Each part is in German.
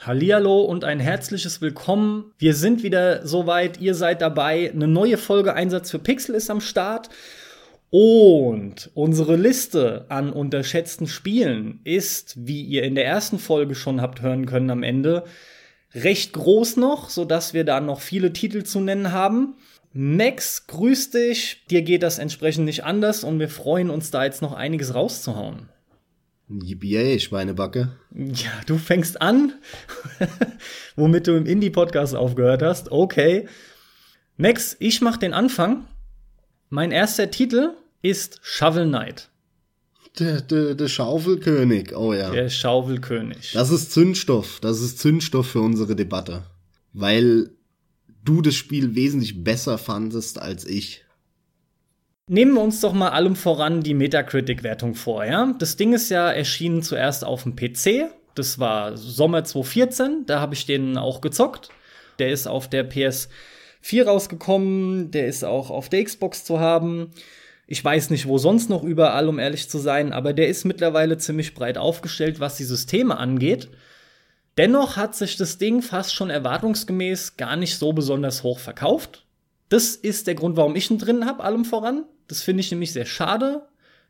Hallihallo und ein herzliches Willkommen. Wir sind wieder soweit, ihr seid dabei. Eine neue Folge Einsatz für Pixel ist am Start. Und unsere Liste an unterschätzten Spielen ist, wie ihr in der ersten Folge schon habt hören können am Ende, recht groß noch, sodass wir da noch viele Titel zu nennen haben. Max, grüß dich. Dir geht das entsprechend nicht anders und wir freuen uns da jetzt noch einiges rauszuhauen. Yippie, Schweinebacke. Ja, du fängst an, womit du im Indie-Podcast aufgehört hast. Okay. Max, ich mach den Anfang. Mein erster Titel ist Shovel Knight. Der, der, der Schaufelkönig, oh ja. Der Schaufelkönig. Das ist Zündstoff. Das ist Zündstoff für unsere Debatte. Weil du das Spiel wesentlich besser fandest als ich. Nehmen wir uns doch mal allem voran die Metacritic-Wertung vor, ja? Das Ding ist ja erschienen zuerst auf dem PC. Das war Sommer 2014. Da habe ich den auch gezockt. Der ist auf der PS4 rausgekommen. Der ist auch auf der Xbox zu haben. Ich weiß nicht, wo sonst noch überall, um ehrlich zu sein, aber der ist mittlerweile ziemlich breit aufgestellt, was die Systeme angeht. Dennoch hat sich das Ding fast schon erwartungsgemäß gar nicht so besonders hoch verkauft. Das ist der Grund, warum ich ihn drin habe, allem voran. Das finde ich nämlich sehr schade,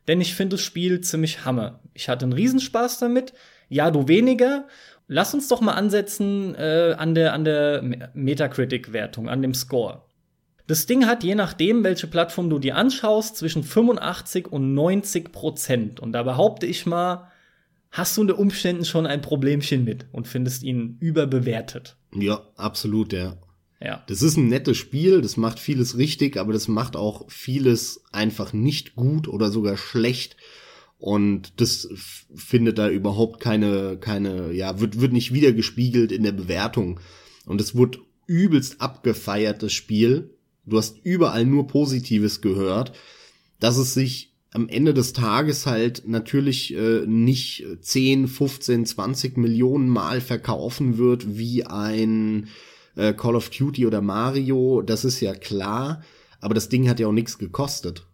denn ich finde das Spiel ziemlich hammer. Ich hatte einen Riesenspaß damit. Ja, du weniger. Lass uns doch mal ansetzen äh, an der, an der Metacritic-Wertung, an dem Score. Das Ding hat, je nachdem, welche Plattform du dir anschaust, zwischen 85 und 90 Prozent. Und da behaupte ich mal, hast du unter Umständen schon ein Problemchen mit und findest ihn überbewertet. Ja, absolut, ja. Ja. Das ist ein nettes Spiel, das macht vieles richtig, aber das macht auch vieles einfach nicht gut oder sogar schlecht. Und das findet da überhaupt keine, keine, ja, wird, wird nicht wiedergespiegelt in der Bewertung. Und es wird übelst abgefeiert, das Spiel. Du hast überall nur Positives gehört, dass es sich am Ende des Tages halt natürlich äh, nicht 10, 15, 20 Millionen Mal verkaufen wird wie ein äh, Call of Duty oder Mario, das ist ja klar, aber das Ding hat ja auch nichts gekostet.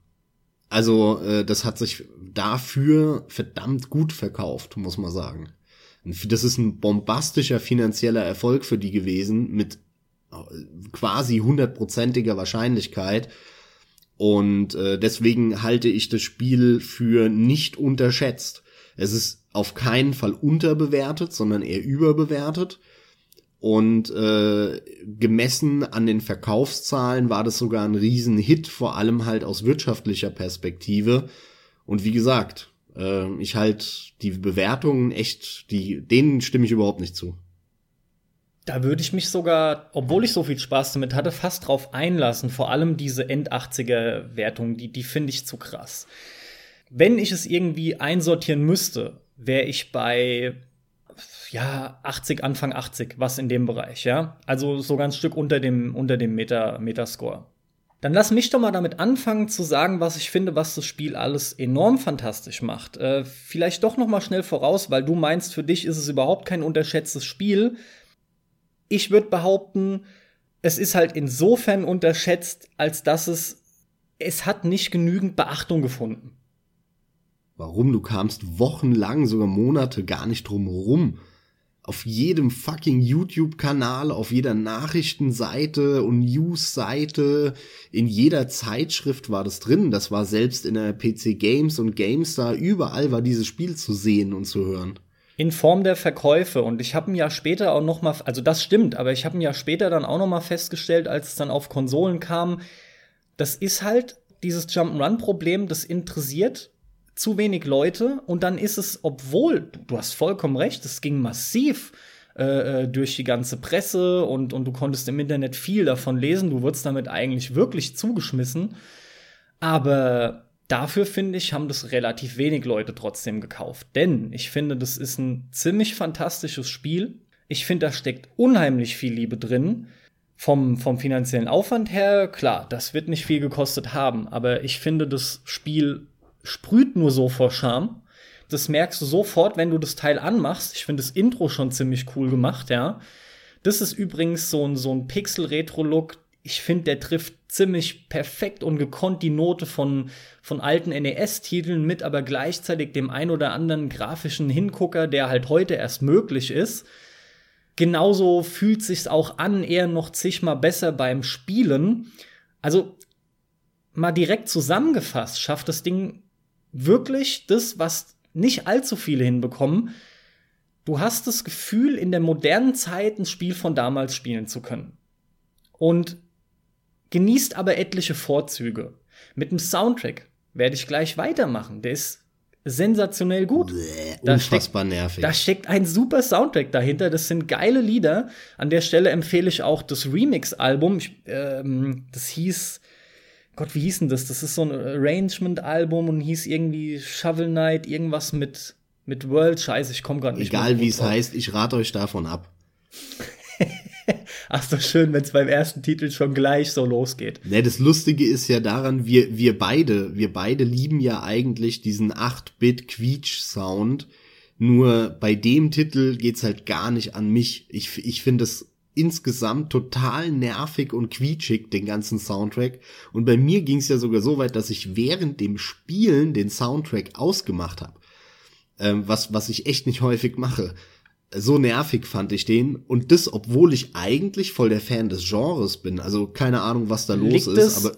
Also äh, das hat sich dafür verdammt gut verkauft, muss man sagen. Das ist ein bombastischer finanzieller Erfolg für die gewesen mit äh, quasi hundertprozentiger Wahrscheinlichkeit. Und äh, deswegen halte ich das Spiel für nicht unterschätzt. Es ist auf keinen Fall unterbewertet, sondern eher überbewertet. Und äh, gemessen an den Verkaufszahlen war das sogar ein Riesenhit, vor allem halt aus wirtschaftlicher Perspektive. Und wie gesagt, äh, ich halt die Bewertungen echt, die, denen stimme ich überhaupt nicht zu. Da würde ich mich sogar, obwohl ich so viel Spaß damit hatte, fast drauf einlassen. Vor allem diese End-80er-Wertung, die, die finde ich zu krass. Wenn ich es irgendwie einsortieren müsste, wäre ich bei ja, 80, Anfang 80, was in dem Bereich, ja. Also so ganz Stück unter dem, unter dem Meta, Metascore. Dann lass mich doch mal damit anfangen zu sagen, was ich finde, was das Spiel alles enorm fantastisch macht. Äh, vielleicht doch noch mal schnell voraus, weil du meinst, für dich ist es überhaupt kein unterschätztes Spiel. Ich würde behaupten, es ist halt insofern unterschätzt, als dass es es hat nicht genügend Beachtung gefunden. Warum? Du kamst wochenlang, sogar Monate gar nicht drum rum auf jedem fucking YouTube-Kanal, auf jeder Nachrichtenseite und News-Seite, in jeder Zeitschrift war das drin. Das war selbst in der PC Games und GameStar, überall war dieses Spiel zu sehen und zu hören. In Form der Verkäufe. Und ich habe ein Jahr später auch noch mal, also das stimmt, aber ich habe ein Jahr später dann auch noch mal festgestellt, als es dann auf Konsolen kam, das ist halt dieses Jump'n'Run-Problem, das interessiert zu wenig Leute und dann ist es, obwohl, du hast vollkommen recht, es ging massiv äh, äh, durch die ganze Presse und, und du konntest im Internet viel davon lesen, du wurdest damit eigentlich wirklich zugeschmissen. Aber dafür finde ich, haben das relativ wenig Leute trotzdem gekauft. Denn ich finde, das ist ein ziemlich fantastisches Spiel. Ich finde, da steckt unheimlich viel Liebe drin. Vom, vom finanziellen Aufwand her, klar, das wird nicht viel gekostet haben, aber ich finde das Spiel sprüht nur so vor Charme. Das merkst du sofort, wenn du das Teil anmachst. Ich finde das Intro schon ziemlich cool gemacht, ja. Das ist übrigens so ein, so ein Pixel-Retro-Look. Ich finde, der trifft ziemlich perfekt und gekonnt die Note von, von alten NES-Titeln mit, aber gleichzeitig dem ein oder anderen grafischen Hingucker, der halt heute erst möglich ist. Genauso fühlt sich's auch an, eher noch zigmal besser beim Spielen. Also mal direkt zusammengefasst schafft das Ding wirklich das, was nicht allzu viele hinbekommen. Du hast das Gefühl, in der modernen Zeit ein Spiel von damals spielen zu können. Und genießt aber etliche Vorzüge. Mit dem Soundtrack werde ich gleich weitermachen. Der ist sensationell gut. Bäh, unfassbar steckt, nervig. Da steckt ein super Soundtrack dahinter. Das sind geile Lieder. An der Stelle empfehle ich auch das Remix-Album. Ähm, das hieß, Gott, wie hieß denn das? Das ist so ein Arrangement-Album und hieß irgendwie Shovel Knight, irgendwas mit, mit World. Scheiße, ich komme gerade nicht Egal wie es heißt, ich rate euch davon ab. Ach so schön, wenn es beim ersten Titel schon gleich so losgeht. Ne, das Lustige ist ja daran, wir, wir beide, wir beide lieben ja eigentlich diesen 8-Bit-Quietsch-Sound. Nur bei dem Titel geht's halt gar nicht an mich. Ich, ich finde es insgesamt total nervig und quietschig, den ganzen Soundtrack. Und bei mir ging's ja sogar so weit, dass ich während dem Spielen den Soundtrack ausgemacht habe. Ähm, was, was ich echt nicht häufig mache so nervig fand ich den. Und das, obwohl ich eigentlich voll der Fan des Genres bin. Also keine Ahnung, was da los Liegt ist, es- aber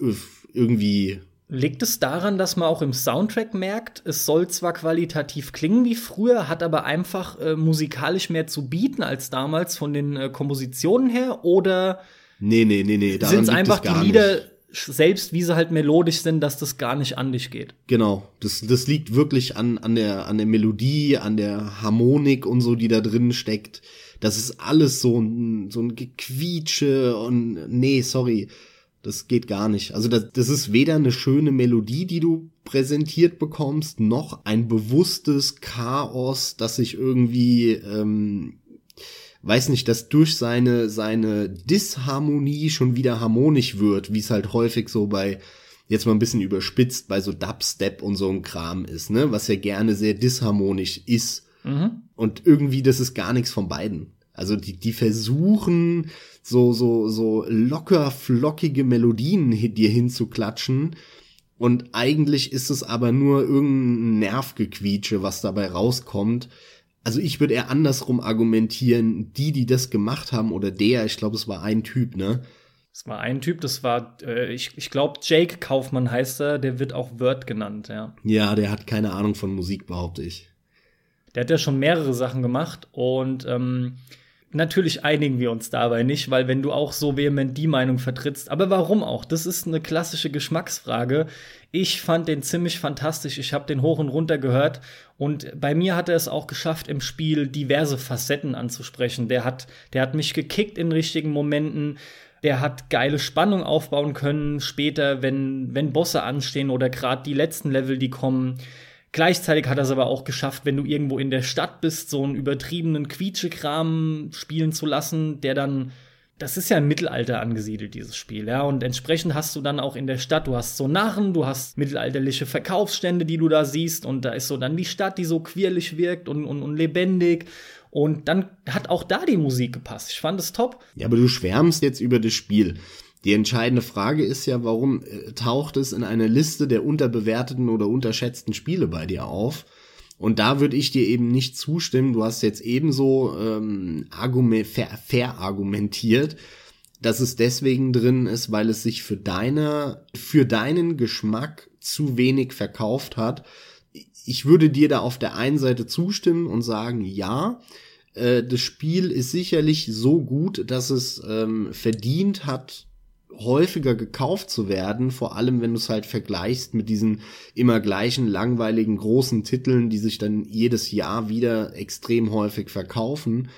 irgendwie. Liegt es daran, dass man auch im Soundtrack merkt, es soll zwar qualitativ klingen wie früher, hat aber einfach äh, musikalisch mehr zu bieten als damals von den äh, Kompositionen her? Oder Nee, nee, nee, nee. sind es einfach die Lieder, Nicht. selbst wie sie halt melodisch sind, dass das gar nicht an dich geht? Genau. Das, das liegt wirklich an, an, der, an der Melodie, an der Harmonik und so, die da drin steckt. Das ist alles so ein, so ein Gequietsche und nee, sorry. Das geht gar nicht. Also das, das ist weder eine schöne Melodie, die du präsentiert bekommst, noch ein bewusstes Chaos, das sich irgendwie, ähm, weiß nicht, dass durch seine, seine Disharmonie schon wieder harmonisch wird, wie es halt häufig so bei, jetzt mal ein bisschen überspitzt, bei so Dubstep und so ein Kram ist, ne, was ja gerne sehr disharmonisch ist. Und irgendwie, das ist gar nichts von beiden. Also die, die versuchen so, so, so locker flockige Melodien dir hinzuklatschen. Und eigentlich ist es aber nur irgendein Nervgequietsche, was dabei rauskommt. Also ich würde eher andersrum argumentieren, die, die das gemacht haben, oder der, ich glaube, es war ein Typ, ne? Das war ein Typ, das war, äh, ich, ich glaube, Jake Kaufmann heißt er, der wird auch Word genannt, ja. Ja, der hat keine Ahnung von Musik, behaupte ich. Der hat ja schon mehrere Sachen gemacht und ähm, natürlich einigen wir uns dabei nicht, weil wenn du auch so vehement die Meinung vertrittst, aber warum auch? Das ist eine klassische Geschmacksfrage. Ich fand den ziemlich fantastisch. Ich habe den hoch und runter gehört und bei mir hat er es auch geschafft, im Spiel diverse Facetten anzusprechen. Der hat, der hat mich gekickt in richtigen Momenten. Der hat geile Spannung aufbauen können später, wenn, wenn Bosse anstehen oder gerade die letzten Level, die kommen. Gleichzeitig hat er es aber auch geschafft, wenn du irgendwo in der Stadt bist, so einen übertriebenen Quietschekram spielen zu lassen, der dann, das ist ja im Mittelalter angesiedelt, dieses Spiel, ja, und entsprechend hast du dann auch in der Stadt, du hast so Narren, du hast mittelalterliche Verkaufsstände, die du da siehst, und da ist so dann die Stadt, die so quirlig wirkt und, und, und lebendig. Und dann hat auch da die Musik gepasst. Ich fand es top. Ja, aber du schwärmst jetzt über das Spiel. Die entscheidende Frage ist ja, warum äh, taucht es in einer Liste der unterbewerteten oder unterschätzten Spiele bei dir auf? Und da würde ich dir eben nicht zustimmen. Du hast jetzt ebenso ähm, argument, ver, verargumentiert, dass es deswegen drin ist, weil es sich für deine, für deinen Geschmack zu wenig verkauft hat. Ich würde dir da auf der einen Seite zustimmen und sagen, ja, äh, das Spiel ist sicherlich so gut, dass es ähm, verdient hat, häufiger gekauft zu werden, vor allem wenn du es halt vergleichst mit diesen immer gleichen langweiligen großen Titeln, die sich dann jedes Jahr wieder extrem häufig verkaufen.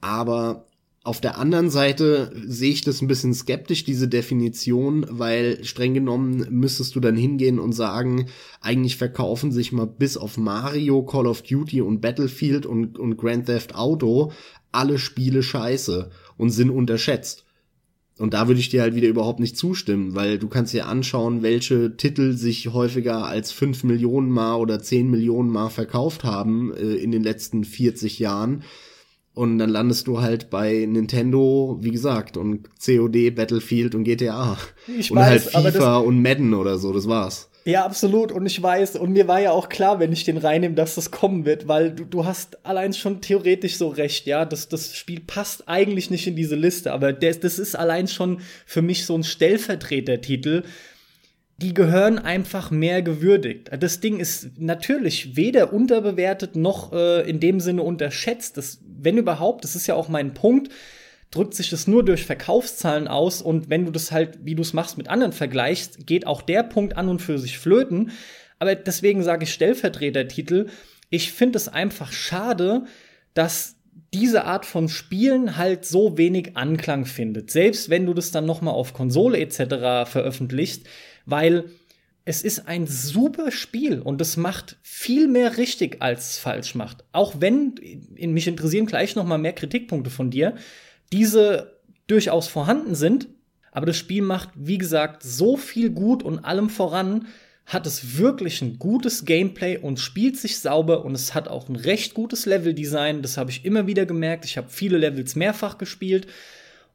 Aber auf der anderen Seite sehe ich das ein bisschen skeptisch, diese Definition, weil streng genommen müsstest du dann hingehen und sagen, eigentlich verkaufen sich mal bis auf Mario, Call of Duty und Battlefield und, und Grand Theft Auto alle Spiele scheiße und sind unterschätzt. Und da würde ich dir halt wieder überhaupt nicht zustimmen, weil du kannst dir anschauen, welche Titel sich häufiger als 5 Millionen Mal oder 10 Millionen Mal verkauft haben äh, in den letzten 40 Jahren. Und dann landest du halt bei Nintendo, wie gesagt, und COD, Battlefield und GTA. Ich und weiß, aber halt FIFA und Madden oder so, das war's. Ja, absolut. Und ich weiß, und mir war ja auch klar, wenn ich den reinnehme, dass das kommen wird, weil du, du hast allein schon theoretisch so recht, ja. Das, das Spiel passt eigentlich nicht in diese Liste, aber das, das ist allein schon für mich so ein Stellvertretertitel. Die gehören einfach mehr gewürdigt. Das Ding ist natürlich weder unterbewertet noch äh, in dem Sinne unterschätzt. Das, wenn überhaupt, das ist ja auch mein Punkt drückt sich das nur durch Verkaufszahlen aus und wenn du das halt, wie du es machst, mit anderen vergleichst, geht auch der Punkt an und für sich flöten. Aber deswegen sage ich Stellvertretertitel. Ich finde es einfach schade, dass diese Art von Spielen halt so wenig Anklang findet. Selbst wenn du das dann noch mal auf Konsole etc. veröffentlichst, weil es ist ein super Spiel und es macht viel mehr richtig, als es falsch macht. Auch wenn, mich interessieren gleich noch mal mehr Kritikpunkte von dir, diese durchaus vorhanden sind. Aber das Spiel macht, wie gesagt, so viel gut und allem voran hat es wirklich ein gutes Gameplay und spielt sich sauber und es hat auch ein recht gutes Leveldesign. Das habe ich immer wieder gemerkt. Ich habe viele Levels mehrfach gespielt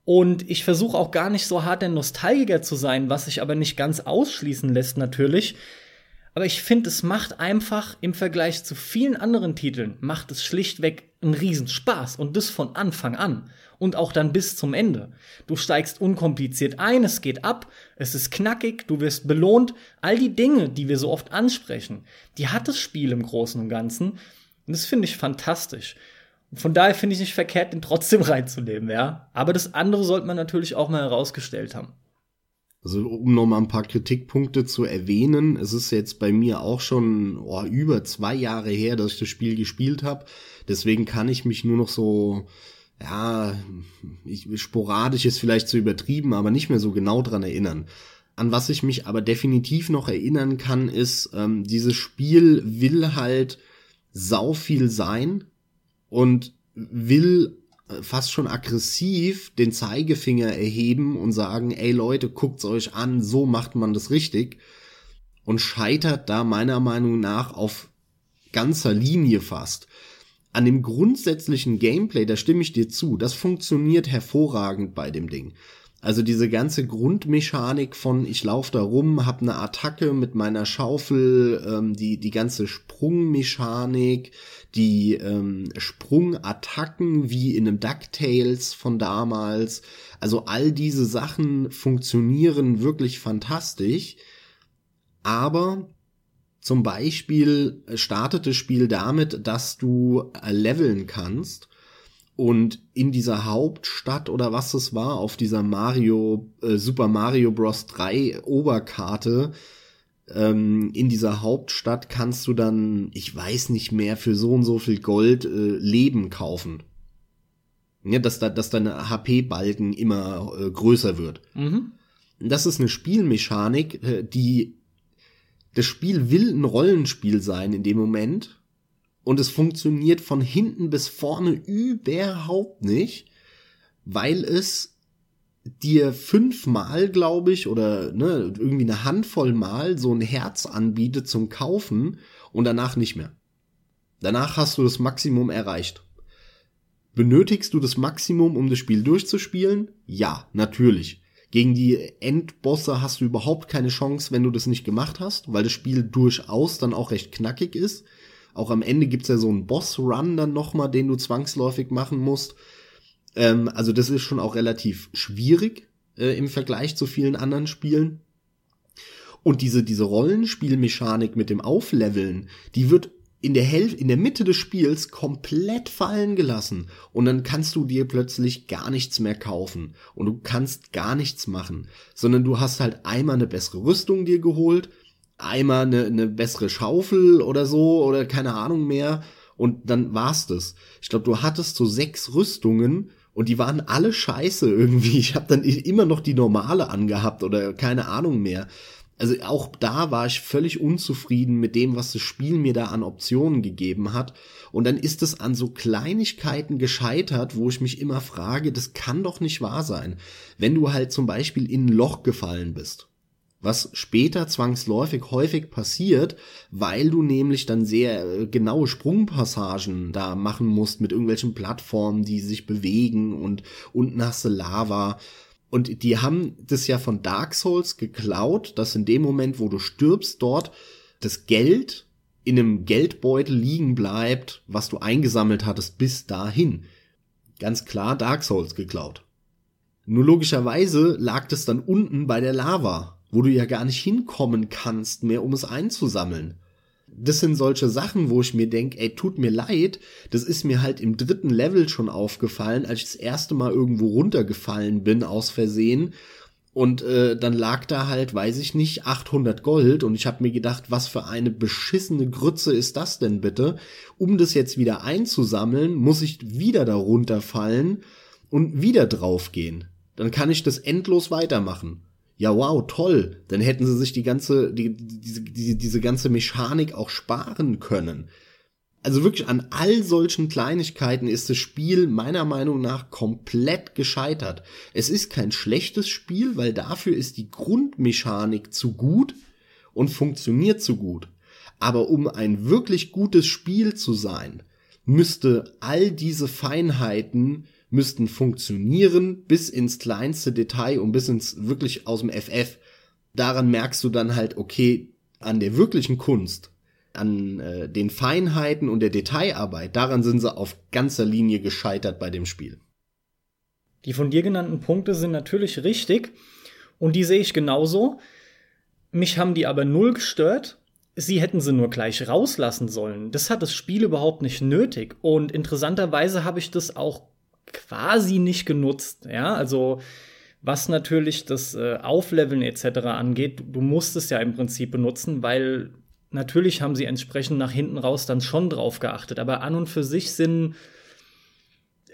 und ich versuche auch gar nicht so hart der Nostalgiker zu sein, was sich aber nicht ganz ausschließen lässt natürlich. Aber ich finde, es macht einfach im Vergleich zu vielen anderen Titeln, macht es schlichtweg einen Riesenspaß und das von Anfang an und auch dann bis zum Ende. Du steigst unkompliziert ein, es geht ab, es ist knackig, du wirst belohnt. All die Dinge, die wir so oft ansprechen, die hat das Spiel im Großen und Ganzen. Und das finde ich fantastisch. Von daher finde ich nicht verkehrt, den trotzdem reinzunehmen, ja. Aber das andere sollte man natürlich auch mal herausgestellt haben. Also um noch mal ein paar Kritikpunkte zu erwähnen, es ist jetzt bei mir auch schon oh, über zwei Jahre her, dass ich das Spiel gespielt habe. Deswegen kann ich mich nur noch so, ja, ich, sporadisch ist vielleicht zu übertrieben, aber nicht mehr so genau dran erinnern. An was ich mich aber definitiv noch erinnern kann, ist, ähm, dieses Spiel will halt sau viel sein und will fast schon aggressiv den Zeigefinger erheben und sagen, ey Leute, guckt's euch an, so macht man das richtig und scheitert da meiner Meinung nach auf ganzer Linie fast. An dem grundsätzlichen Gameplay, da stimme ich dir zu, das funktioniert hervorragend bei dem Ding. Also diese ganze Grundmechanik von ich laufe da rum, hab eine Attacke mit meiner Schaufel, ähm, die die ganze Sprungmechanik, die ähm, Sprungattacken wie in einem DuckTales von damals. Also all diese Sachen funktionieren wirklich fantastisch. Aber zum Beispiel startet das Spiel damit, dass du äh, leveln kannst und in dieser Hauptstadt oder was es war, auf dieser Mario, äh, Super Mario Bros. 3 Oberkarte, ähm, in dieser Hauptstadt kannst du dann, ich weiß nicht mehr, für so und so viel Gold äh, Leben kaufen. Ja, dass, da, dass deine HP-Balken immer äh, größer wird. Mhm. Das ist eine Spielmechanik, äh, die das Spiel will ein Rollenspiel sein in dem Moment und es funktioniert von hinten bis vorne überhaupt nicht, weil es dir fünfmal, glaube ich, oder ne, irgendwie eine Handvoll Mal so ein Herz anbietet zum Kaufen und danach nicht mehr. Danach hast du das Maximum erreicht. Benötigst du das Maximum, um das Spiel durchzuspielen? Ja, natürlich. Gegen die Endbosse hast du überhaupt keine Chance, wenn du das nicht gemacht hast, weil das Spiel durchaus dann auch recht knackig ist. Auch am Ende gibt's ja so einen Boss-Run dann nochmal, den du zwangsläufig machen musst. Ähm, also das ist schon auch relativ schwierig äh, im Vergleich zu vielen anderen Spielen. Und diese, diese Rollenspielmechanik mit dem Aufleveln, die wird in der Hälfte, in der Mitte des Spiels komplett fallen gelassen. Und dann kannst du dir plötzlich gar nichts mehr kaufen. Und du kannst gar nichts machen. Sondern du hast halt einmal eine bessere Rüstung dir geholt einmal eine, eine bessere Schaufel oder so oder keine Ahnung mehr und dann war's das. Ich glaube, du hattest so sechs Rüstungen und die waren alle scheiße irgendwie. Ich habe dann immer noch die normale angehabt oder keine Ahnung mehr. Also auch da war ich völlig unzufrieden mit dem, was das Spiel mir da an Optionen gegeben hat. Und dann ist es an so Kleinigkeiten gescheitert, wo ich mich immer frage, das kann doch nicht wahr sein. Wenn du halt zum Beispiel in ein Loch gefallen bist was später zwangsläufig häufig passiert, weil du nämlich dann sehr äh, genaue Sprungpassagen da machen musst mit irgendwelchen Plattformen, die sich bewegen und unten hast du Lava. Und die haben das ja von Dark Souls geklaut, dass in dem Moment, wo du stirbst, dort das Geld in einem Geldbeutel liegen bleibt, was du eingesammelt hattest bis dahin. Ganz klar Dark Souls geklaut. Nur logischerweise lag das dann unten bei der Lava, wo du ja gar nicht hinkommen kannst mehr, um es einzusammeln. Das sind solche Sachen, wo ich mir denke, ey, tut mir leid, das ist mir halt im dritten Level schon aufgefallen, als ich das erste Mal irgendwo runtergefallen bin aus Versehen und äh, dann lag da halt, weiß ich nicht, 800 Gold und ich habe mir gedacht, was für eine beschissene Grütze ist das denn bitte? Um das jetzt wieder einzusammeln, muss ich wieder da runterfallen und wieder draufgehen. Dann kann ich das endlos weitermachen. Ja, wow, toll. Dann hätten sie sich die ganze, die, diese, diese, diese ganze Mechanik auch sparen können also wirklich an all solchen Kleinigkeiten ist das Spiel meiner Meinung nach komplett gescheitert. Es ist kein schlechtes Spiel, weil dafür ist die Grundmechanik zu gut und funktioniert zu gut. Aber um ein wirklich gutes Spiel zu sein, müsste all diese Feinheiten müssten funktionieren bis ins kleinste Detail und bis ins wirklich aus dem FF. Daran merkst du dann halt, okay, an der wirklichen Kunst an äh, den Feinheiten und der Detailarbeit, daran sind sie auf ganzer Linie gescheitert bei dem Spiel. Die von dir genannten Punkte sind natürlich richtig und die sehe ich genauso. Mich haben die aber null gestört. Sie hätten sie nur gleich rauslassen sollen. Das hat das Spiel überhaupt nicht nötig. Und interessanterweise habe ich das auch quasi nicht genutzt. Ja, also was natürlich das äh, Aufleveln etc. angeht, du musst es ja im Prinzip benutzen, weil natürlich haben sie entsprechend nach hinten raus dann schon drauf geachtet, aber an und für sich sind,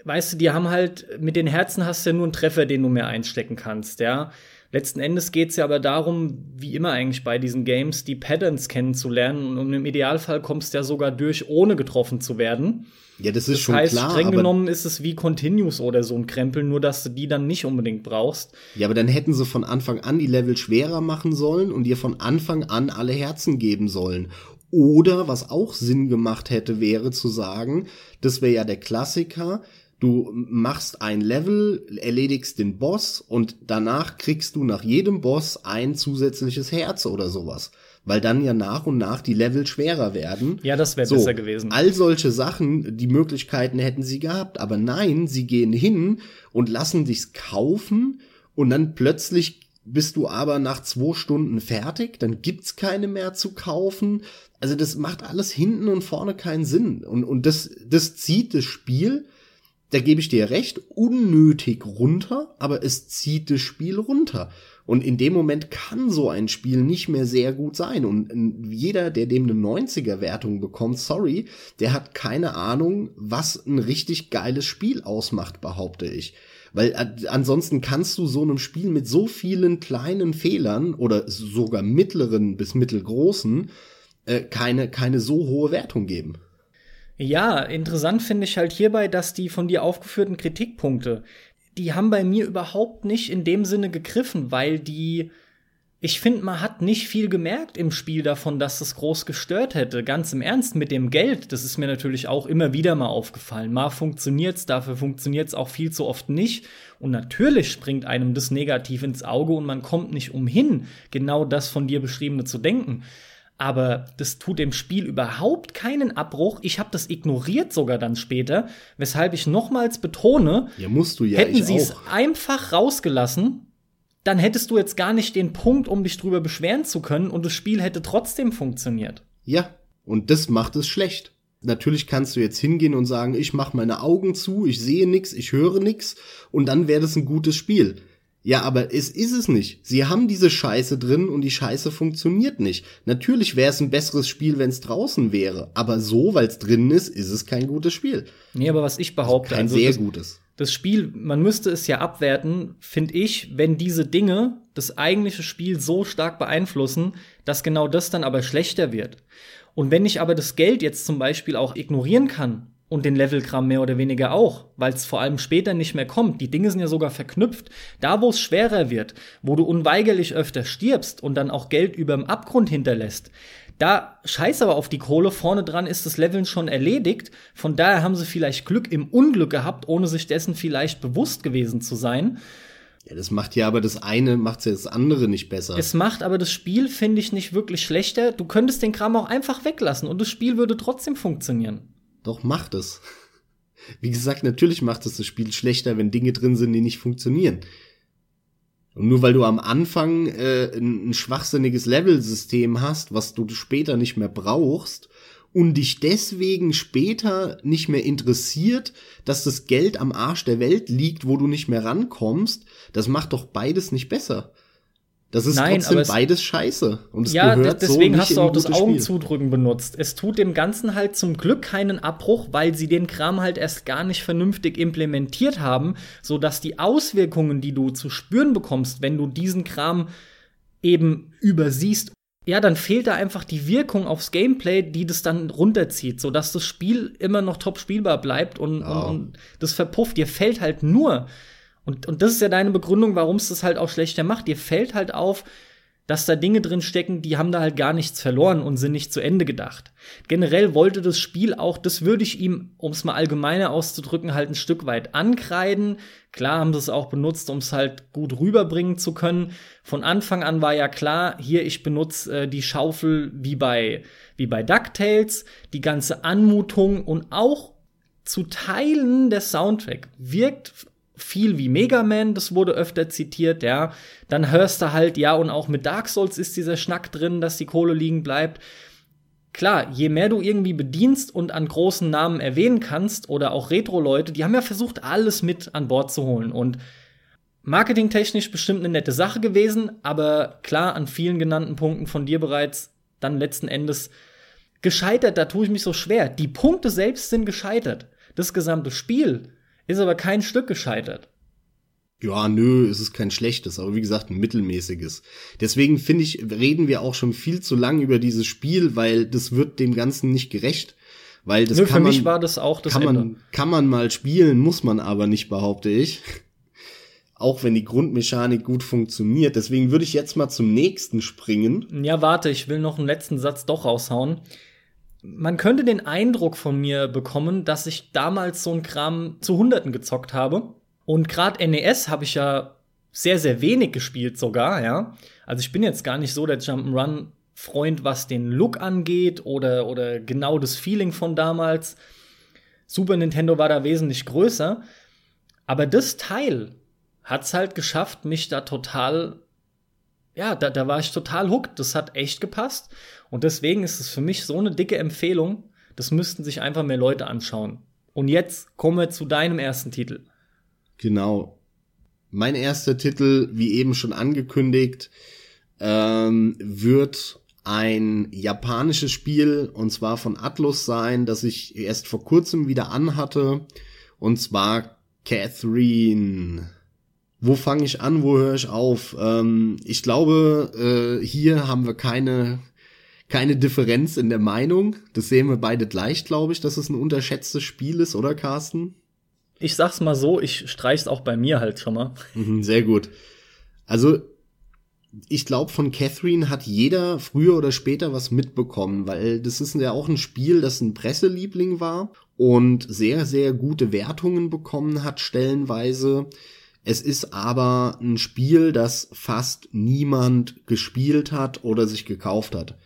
weißt du, die haben halt, mit den Herzen hast du ja nur einen Treffer, den du mehr einstecken kannst, ja. Letzten Endes geht es ja aber darum, wie immer eigentlich bei diesen Games, die Patterns kennenzulernen und im Idealfall kommst du ja sogar durch, ohne getroffen zu werden. Ja, das ist das schon heißt, klar. Streng genommen ist es wie Continuous oder so ein Krempel, nur dass du die dann nicht unbedingt brauchst. Ja, aber dann hätten sie von Anfang an die Level schwerer machen sollen und dir von Anfang an alle Herzen geben sollen. Oder was auch Sinn gemacht hätte, wäre zu sagen, das wäre ja der Klassiker, du machst ein Level, erledigst den Boss und danach kriegst du nach jedem Boss ein zusätzliches Herz oder sowas weil dann ja nach und nach die Level schwerer werden. Ja, das wäre so, besser gewesen. All solche Sachen, die Möglichkeiten hätten sie gehabt, aber nein, sie gehen hin und lassen dich's kaufen und dann plötzlich bist du aber nach zwei Stunden fertig, dann gibt's keine mehr zu kaufen. Also das macht alles hinten und vorne keinen Sinn und und das das zieht das Spiel da gebe ich dir recht, unnötig runter, aber es zieht das Spiel runter. Und in dem Moment kann so ein Spiel nicht mehr sehr gut sein. Und jeder, der dem eine 90er-Wertung bekommt, sorry, der hat keine Ahnung, was ein richtig geiles Spiel ausmacht, behaupte ich. Weil ansonsten kannst du so einem Spiel mit so vielen kleinen Fehlern oder sogar mittleren bis mittelgroßen äh, keine, keine so hohe Wertung geben. Ja, interessant finde ich halt hierbei, dass die von dir aufgeführten Kritikpunkte, die haben bei mir überhaupt nicht in dem Sinne gegriffen, weil die, ich finde, man hat nicht viel gemerkt im Spiel davon, dass es groß gestört hätte. Ganz im Ernst, mit dem Geld, das ist mir natürlich auch immer wieder mal aufgefallen. Mal funktioniert's, dafür funktioniert's auch viel zu oft nicht. Und natürlich springt einem das negativ ins Auge und man kommt nicht umhin, genau das von dir beschriebene zu denken aber das tut dem Spiel überhaupt keinen Abbruch. Ich habe das ignoriert sogar dann später, weshalb ich nochmals betone, ja, musst du ja, hätten sie es einfach rausgelassen, dann hättest du jetzt gar nicht den Punkt, um dich drüber beschweren zu können und das Spiel hätte trotzdem funktioniert. Ja, und das macht es schlecht. Natürlich kannst du jetzt hingehen und sagen, ich mache meine Augen zu, ich sehe nix, ich höre nix und dann wäre das ein gutes Spiel. Ja, aber es ist es nicht. Sie haben diese Scheiße drin und die Scheiße funktioniert nicht. Natürlich wäre es ein besseres Spiel, wenn es draußen wäre. Aber so, weil es drin ist, ist es kein gutes Spiel. Nee, aber was ich behaupte, kein also sehr das, gutes. Das Spiel, man müsste es ja abwerten, finde ich, wenn diese Dinge das eigentliche Spiel so stark beeinflussen, dass genau das dann aber schlechter wird. Und wenn ich aber das Geld jetzt zum Beispiel auch ignorieren kann und den Levelkram mehr oder weniger auch, weil es vor allem später nicht mehr kommt. Die Dinge sind ja sogar verknüpft. Da, wo es schwerer wird, wo du unweigerlich öfter stirbst und dann auch Geld überm Abgrund hinterlässt, da scheiß aber auf die Kohle, vorne dran ist das Leveln schon erledigt. Von daher haben sie vielleicht Glück im Unglück gehabt, ohne sich dessen vielleicht bewusst gewesen zu sein. Ja, das macht ja aber das eine, macht ja das andere nicht besser. Es macht aber das Spiel, finde ich, nicht wirklich schlechter. Du könntest den Kram auch einfach weglassen und das Spiel würde trotzdem funktionieren. Doch, macht es. Wie gesagt, natürlich macht es das Spiel schlechter, wenn Dinge drin sind, die nicht funktionieren. Und nur weil du am Anfang äh, ein, ein schwachsinniges Level-System hast, was du später nicht mehr brauchst, und dich deswegen später nicht mehr interessiert, dass das Geld am Arsch der Welt liegt, wo du nicht mehr rankommst, das macht doch beides nicht besser. Das ist Nein, trotzdem beides scheiße. Und es ja, gehört deswegen so hast du auch das Augenzudrücken benutzt. Es tut dem Ganzen halt zum Glück keinen Abbruch, weil sie den Kram halt erst gar nicht vernünftig implementiert haben, so dass die Auswirkungen, die du zu spüren bekommst, wenn du diesen Kram eben übersiehst, ja, dann fehlt da einfach die Wirkung aufs Gameplay, die das dann runterzieht, so dass das Spiel immer noch top spielbar bleibt und, oh. und, und das verpufft. Dir fällt halt nur und, und das ist ja deine Begründung, warum es das halt auch schlechter macht. Dir fällt halt auf, dass da Dinge drin stecken, die haben da halt gar nichts verloren und sind nicht zu Ende gedacht. Generell wollte das Spiel auch, das würde ich ihm, um es mal allgemeiner auszudrücken, halt ein Stück weit ankreiden. Klar haben sie es auch benutzt, um es halt gut rüberbringen zu können. Von Anfang an war ja klar, hier ich benutze äh, die Schaufel wie bei wie bei DuckTales, die ganze Anmutung und auch zu Teilen der Soundtrack wirkt viel wie Mega Man, das wurde öfter zitiert, ja. Dann hörst du halt, ja, und auch mit Dark Souls ist dieser Schnack drin, dass die Kohle liegen bleibt. Klar, je mehr du irgendwie bedienst und an großen Namen erwähnen kannst oder auch Retro-Leute, die haben ja versucht, alles mit an Bord zu holen und marketingtechnisch bestimmt eine nette Sache gewesen, aber klar, an vielen genannten Punkten von dir bereits dann letzten Endes gescheitert, da tue ich mich so schwer. Die Punkte selbst sind gescheitert. Das gesamte Spiel ist aber kein Stück gescheitert. Ja, nö, es ist kein schlechtes, aber wie gesagt, ein mittelmäßiges. Deswegen finde ich, reden wir auch schon viel zu lang über dieses Spiel, weil das wird dem Ganzen nicht gerecht. Weil das nö, kann für man, mich war das auch das kann Ende. Man, kann man mal spielen, muss man aber nicht, behaupte ich. Auch wenn die Grundmechanik gut funktioniert. Deswegen würde ich jetzt mal zum nächsten springen. Ja, warte, ich will noch einen letzten Satz doch raushauen man könnte den Eindruck von mir bekommen, dass ich damals so ein Kram zu Hunderten gezockt habe. Und gerade NES habe ich ja sehr, sehr wenig gespielt sogar, ja. Also ich bin jetzt gar nicht so der Jump'n'Run Freund, was den Look angeht oder, oder genau das Feeling von damals. Super Nintendo war da wesentlich größer. Aber das Teil hat's halt geschafft, mich da total, ja, da, da war ich total hooked. Das hat echt gepasst. Und deswegen ist es für mich so eine dicke Empfehlung. Das müssten sich einfach mehr Leute anschauen. Und jetzt kommen wir zu deinem ersten Titel. Genau. Mein erster Titel, wie eben schon angekündigt, ähm, wird ein japanisches Spiel und zwar von Atlus sein, das ich erst vor kurzem wieder anhatte. Und zwar Catherine. Wo fange ich an, wo höre ich auf? Ähm, ich glaube, äh, hier haben wir keine keine Differenz in der Meinung. Das sehen wir beide gleich, glaube ich, dass es ein unterschätztes Spiel ist, oder Carsten? Ich sag's mal so, ich streich's auch bei mir halt schon mal. Mhm, sehr gut. Also, ich glaube, von Catherine hat jeder früher oder später was mitbekommen, weil das ist ja auch ein Spiel, das ein Presseliebling war und sehr, sehr gute Wertungen bekommen hat, stellenweise. Es ist aber ein Spiel, das fast niemand gespielt hat oder sich gekauft hat.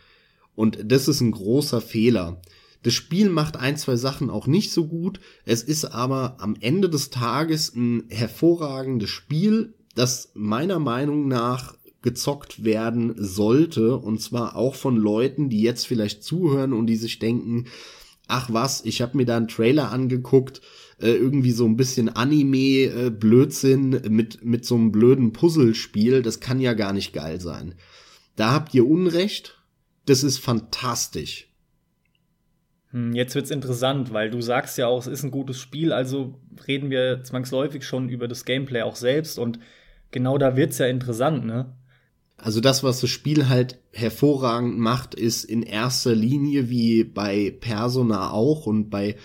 Und das ist ein großer Fehler. Das Spiel macht ein, zwei Sachen auch nicht so gut. Es ist aber am Ende des Tages ein hervorragendes Spiel, das meiner Meinung nach gezockt werden sollte. Und zwar auch von Leuten, die jetzt vielleicht zuhören und die sich denken, ach was, ich habe mir da einen Trailer angeguckt, äh, irgendwie so ein bisschen Anime-Blödsinn äh, mit, mit so einem blöden Puzzlespiel. Das kann ja gar nicht geil sein. Da habt ihr Unrecht das ist fantastisch. Hm, jetzt wird's interessant, weil du sagst ja auch, es ist ein gutes Spiel, also reden wir zwangsläufig schon über das Gameplay auch selbst und genau da wird's ja interessant, ne? Also das, was das Spiel halt hervorragend macht, ist in erster Linie wie bei Persona auch und bei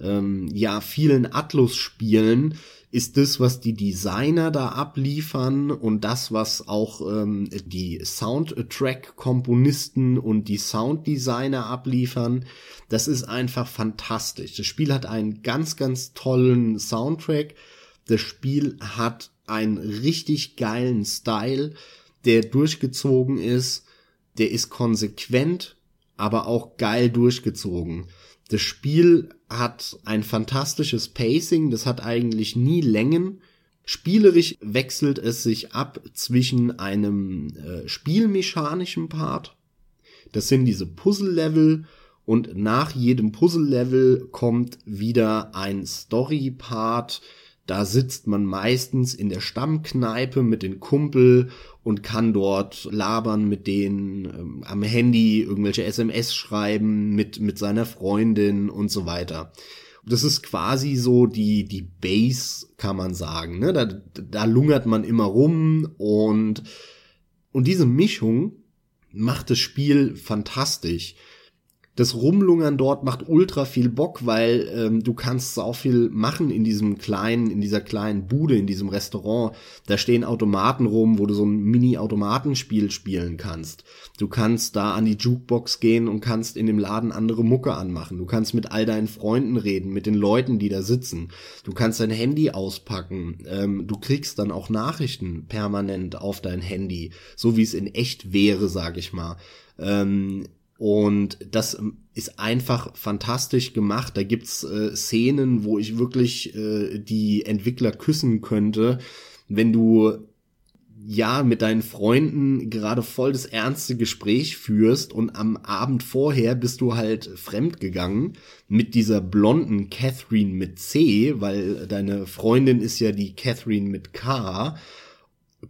ähm, ja vielen Atlus-Spielen ist das, was die Designer da abliefern und das, was auch ähm, die Soundtrack-Komponisten und die Sounddesigner abliefern, das ist einfach fantastisch. Das Spiel hat einen ganz, ganz tollen Soundtrack. Das Spiel hat einen richtig geilen Style, der durchgezogen ist, der ist konsequent, aber auch geil durchgezogen. Das Spiel hat ein fantastisches Pacing, das hat eigentlich nie Längen. Spielerisch wechselt es sich ab zwischen einem äh, spielmechanischen Part, das sind diese Puzzle-Level, und nach jedem Puzzle-Level kommt wieder ein Story-Part, da sitzt man meistens in der Stammkneipe mit den Kumpel und kann dort labern mit denen ähm, am Handy, irgendwelche SMS schreiben mit, mit seiner Freundin und so weiter. Das ist quasi so die, die Base, kann man sagen. Ne? Da, da lungert man immer rum und, und diese Mischung macht das Spiel fantastisch das Rumlungern dort macht ultra viel Bock, weil ähm, du kannst auch viel machen in diesem kleinen, in dieser kleinen Bude, in diesem Restaurant. Da stehen Automaten rum, wo du so ein Mini-Automatenspiel spielen kannst. Du kannst da an die Jukebox gehen und kannst in dem Laden andere Mucke anmachen. Du kannst mit all deinen Freunden reden, mit den Leuten, die da sitzen. Du kannst dein Handy auspacken. Ähm, du kriegst dann auch Nachrichten permanent auf dein Handy, so wie es in echt wäre, sag ich mal. Ähm, und das ist einfach fantastisch gemacht. Da gibt's äh, Szenen, wo ich wirklich äh, die Entwickler küssen könnte, wenn du ja mit deinen Freunden gerade voll das ernste Gespräch führst und am Abend vorher bist du halt fremd gegangen mit dieser blonden Catherine mit C, weil deine Freundin ist ja die Catherine mit K.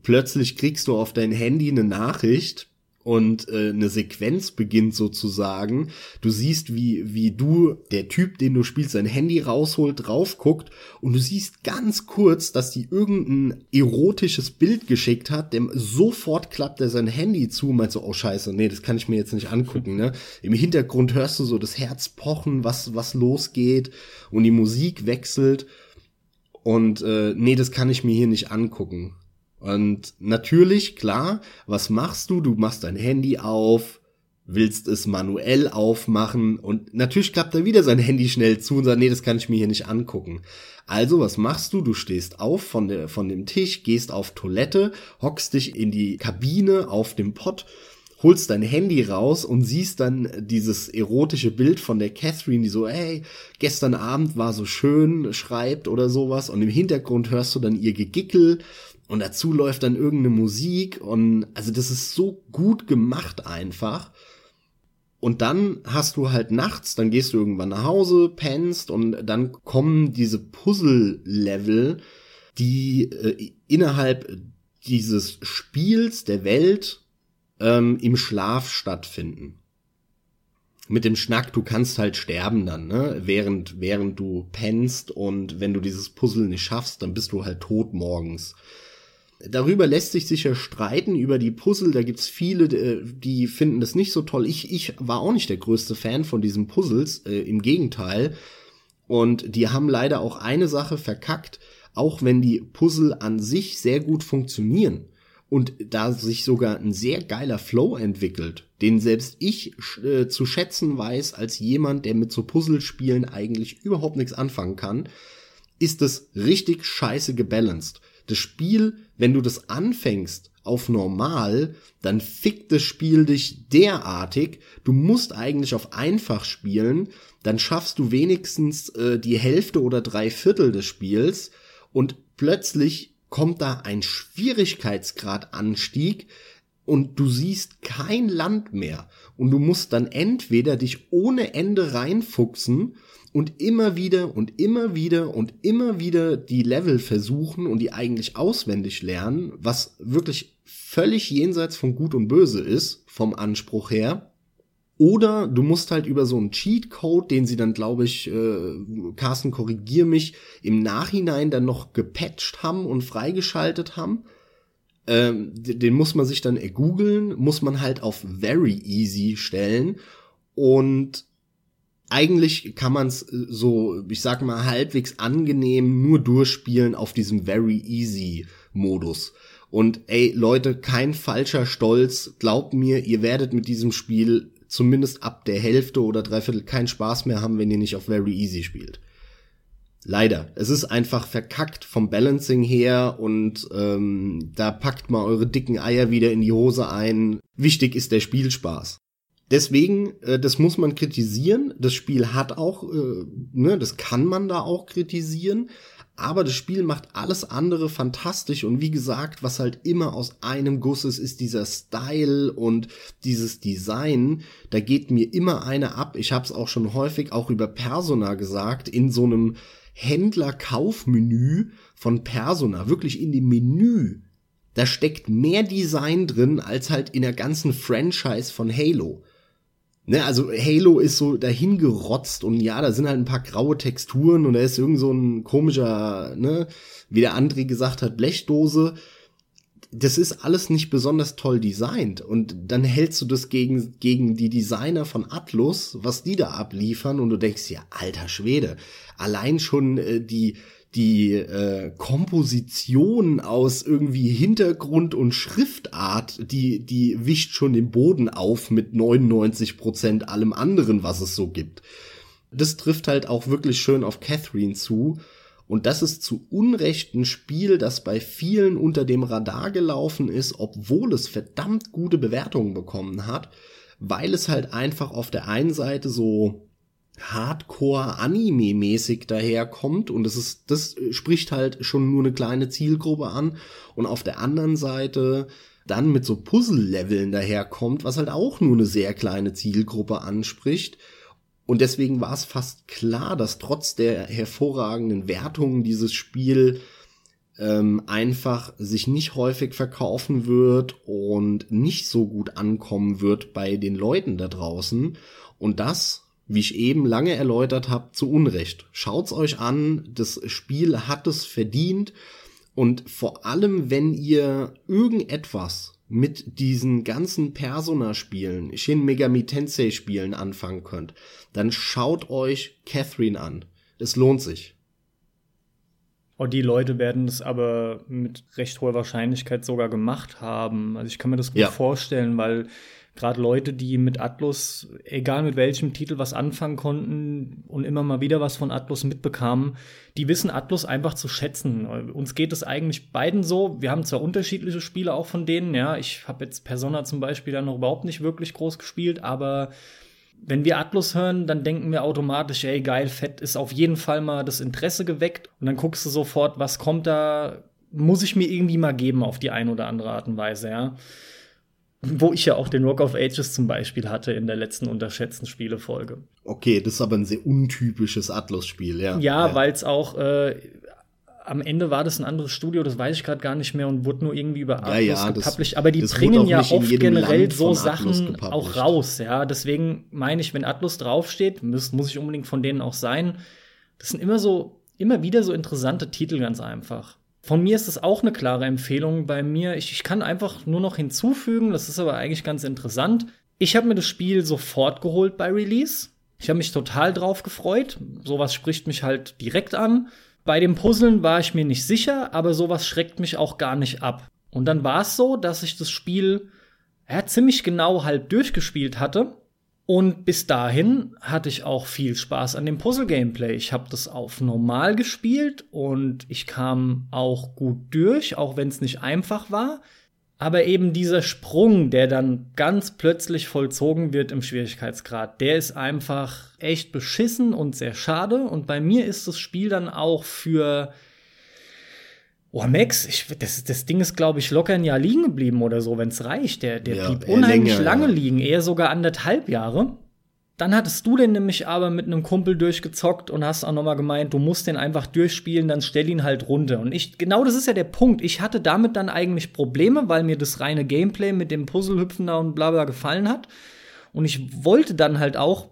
Plötzlich kriegst du auf dein Handy eine Nachricht und äh, eine Sequenz beginnt sozusagen. Du siehst, wie, wie du, der Typ, den du spielst, sein Handy rausholt, drauf guckt und du siehst ganz kurz, dass die irgendein erotisches Bild geschickt hat, dem sofort klappt er sein Handy zu und meint so, oh scheiße, nee, das kann ich mir jetzt nicht angucken, ne? Im Hintergrund hörst du so das Herz pochen, was, was losgeht und die Musik wechselt und äh, nee, das kann ich mir hier nicht angucken. Und natürlich, klar, was machst du? Du machst dein Handy auf, willst es manuell aufmachen und natürlich klappt er wieder sein Handy schnell zu und sagt, nee, das kann ich mir hier nicht angucken. Also, was machst du? Du stehst auf von, der, von dem Tisch, gehst auf Toilette, hockst dich in die Kabine auf dem Pott, holst dein Handy raus und siehst dann dieses erotische Bild von der Catherine, die so, hey, gestern Abend war so schön, schreibt oder sowas und im Hintergrund hörst du dann ihr Gegickel und dazu läuft dann irgendeine Musik und also das ist so gut gemacht einfach. Und dann hast du halt nachts, dann gehst du irgendwann nach Hause, pennst und dann kommen diese Puzzle-Level, die äh, innerhalb dieses Spiels der Welt ähm, im Schlaf stattfinden. Mit dem Schnack, du kannst halt sterben dann, ne? Während, während du pennst und wenn du dieses Puzzle nicht schaffst, dann bist du halt tot morgens. Darüber lässt sich sicher streiten, über die Puzzle. Da gibt's viele, äh, die finden das nicht so toll. Ich, ich war auch nicht der größte Fan von diesen Puzzles, äh, im Gegenteil. Und die haben leider auch eine Sache verkackt, auch wenn die Puzzle an sich sehr gut funktionieren und da sich sogar ein sehr geiler Flow entwickelt, den selbst ich äh, zu schätzen weiß als jemand, der mit so Puzzlespielen eigentlich überhaupt nichts anfangen kann, ist es richtig scheiße gebalanced. Das Spiel, wenn du das anfängst auf normal, dann fickt das Spiel dich derartig, du musst eigentlich auf einfach spielen, dann schaffst du wenigstens äh, die Hälfte oder drei Viertel des Spiels und plötzlich kommt da ein Schwierigkeitsgradanstieg und du siehst kein Land mehr. Und du musst dann entweder dich ohne Ende reinfuchsen und immer wieder und immer wieder und immer wieder die Level versuchen und die eigentlich auswendig lernen, was wirklich völlig jenseits von Gut und Böse ist, vom Anspruch her. Oder du musst halt über so einen Cheatcode, den sie dann, glaube ich, äh, Carsten, korrigier mich, im Nachhinein dann noch gepatcht haben und freigeschaltet haben. Ähm, den muss man sich dann ergoogeln, muss man halt auf Very Easy stellen. Und eigentlich kann man es äh, so, ich sag mal, halbwegs angenehm nur durchspielen auf diesem Very Easy Modus. Und ey, Leute, kein falscher Stolz. Glaubt mir, ihr werdet mit diesem Spiel zumindest ab der Hälfte oder Dreiviertel keinen Spaß mehr haben, wenn ihr nicht auf Very Easy spielt. Leider. Es ist einfach verkackt vom Balancing her und ähm, da packt mal eure dicken Eier wieder in die Hose ein. Wichtig ist der Spielspaß. Deswegen, äh, das muss man kritisieren. Das Spiel hat auch, äh, ne, das kann man da auch kritisieren. Aber das Spiel macht alles andere fantastisch und wie gesagt, was halt immer aus einem Guss ist, ist dieser Style und dieses Design. Da geht mir immer eine ab. Ich habe es auch schon häufig auch über Persona gesagt, in so einem Händler-Kaufmenü von Persona, wirklich in dem Menü. Da steckt mehr Design drin als halt in der ganzen Franchise von Halo. Ne, also Halo ist so dahingerotzt und ja, da sind halt ein paar graue Texturen und da ist irgend so ein komischer, ne, wie der André gesagt hat, Blechdose. Das ist alles nicht besonders toll designt und dann hältst du das gegen, gegen die Designer von Atlus, was die da abliefern und du denkst ja, alter Schwede, allein schon äh, die, die äh, Komposition aus irgendwie Hintergrund und Schriftart, die, die wischt schon den Boden auf mit 99 Prozent allem anderen, was es so gibt. Das trifft halt auch wirklich schön auf Catherine zu. Und das ist zu Unrecht ein Spiel, das bei vielen unter dem Radar gelaufen ist, obwohl es verdammt gute Bewertungen bekommen hat, weil es halt einfach auf der einen Seite so Hardcore-Anime-mäßig daherkommt und das ist, das spricht halt schon nur eine kleine Zielgruppe an und auf der anderen Seite dann mit so Puzzle-Leveln daherkommt, was halt auch nur eine sehr kleine Zielgruppe anspricht. Und deswegen war es fast klar, dass trotz der hervorragenden Wertungen dieses Spiel ähm, einfach sich nicht häufig verkaufen wird und nicht so gut ankommen wird bei den Leuten da draußen. Und das wie ich eben lange erläutert habe, zu Unrecht. Schaut's euch an, das Spiel hat es verdient und vor allem, wenn ihr irgendetwas mit diesen ganzen Persona-Spielen, Shin Megami Tensei-Spielen anfangen könnt, dann schaut euch Catherine an. Es lohnt sich. Oh, die Leute werden es aber mit recht hoher Wahrscheinlichkeit sogar gemacht haben. Also ich kann mir das gut ja. vorstellen, weil gerade Leute, die mit Atlus, egal mit welchem Titel, was anfangen konnten und immer mal wieder was von Atlus mitbekamen, die wissen Atlus einfach zu schätzen. Uns geht es eigentlich beiden so. Wir haben zwar unterschiedliche Spiele auch von denen, ja. Ich habe jetzt Persona zum Beispiel dann noch überhaupt nicht wirklich groß gespielt, aber wenn wir Atlus hören, dann denken wir automatisch, ey, geil, fett, ist auf jeden Fall mal das Interesse geweckt. Und dann guckst du sofort, was kommt da, muss ich mir irgendwie mal geben auf die eine oder andere Art und Weise, ja wo ich ja auch den Rock of Ages zum Beispiel hatte in der letzten unterschätzten Spielefolge. Okay, das ist aber ein sehr untypisches Atlus-Spiel, ja. Ja, ja. weil es auch äh, am Ende war das ein anderes Studio, das weiß ich gerade gar nicht mehr und wurde nur irgendwie über Atlus ja, ja, gepublished. aber die bringen ja oft generell so Sachen auch raus, ja. Deswegen meine ich, wenn Atlus draufsteht, muss, muss ich unbedingt von denen auch sein. Das sind immer so, immer wieder so interessante Titel ganz einfach. Von mir ist es auch eine klare Empfehlung. Bei mir, ich, ich kann einfach nur noch hinzufügen, das ist aber eigentlich ganz interessant. Ich habe mir das Spiel sofort geholt bei Release. Ich habe mich total drauf gefreut. Sowas spricht mich halt direkt an. Bei dem Puzzeln war ich mir nicht sicher, aber sowas schreckt mich auch gar nicht ab. Und dann war es so, dass ich das Spiel ja, ziemlich genau halb durchgespielt hatte und bis dahin hatte ich auch viel Spaß an dem Puzzle-Gameplay. Ich habe das auf normal gespielt und ich kam auch gut durch, auch wenn es nicht einfach war. Aber eben dieser Sprung, der dann ganz plötzlich vollzogen wird im Schwierigkeitsgrad, der ist einfach echt beschissen und sehr schade. Und bei mir ist das Spiel dann auch für Oh, Max, ich, das, das Ding ist, glaube ich, locker ein Jahr liegen geblieben oder so, wenn es reicht. Der, der ja, blieb unheimlich länger, lange ja. liegen, eher sogar anderthalb Jahre. Dann hattest du den nämlich aber mit einem Kumpel durchgezockt und hast auch noch mal gemeint, du musst den einfach durchspielen, dann stell ihn halt runter. Und ich, genau das ist ja der Punkt. Ich hatte damit dann eigentlich Probleme, weil mir das reine Gameplay mit dem Puzzlehüpfen da und bla bla gefallen hat. Und ich wollte dann halt auch,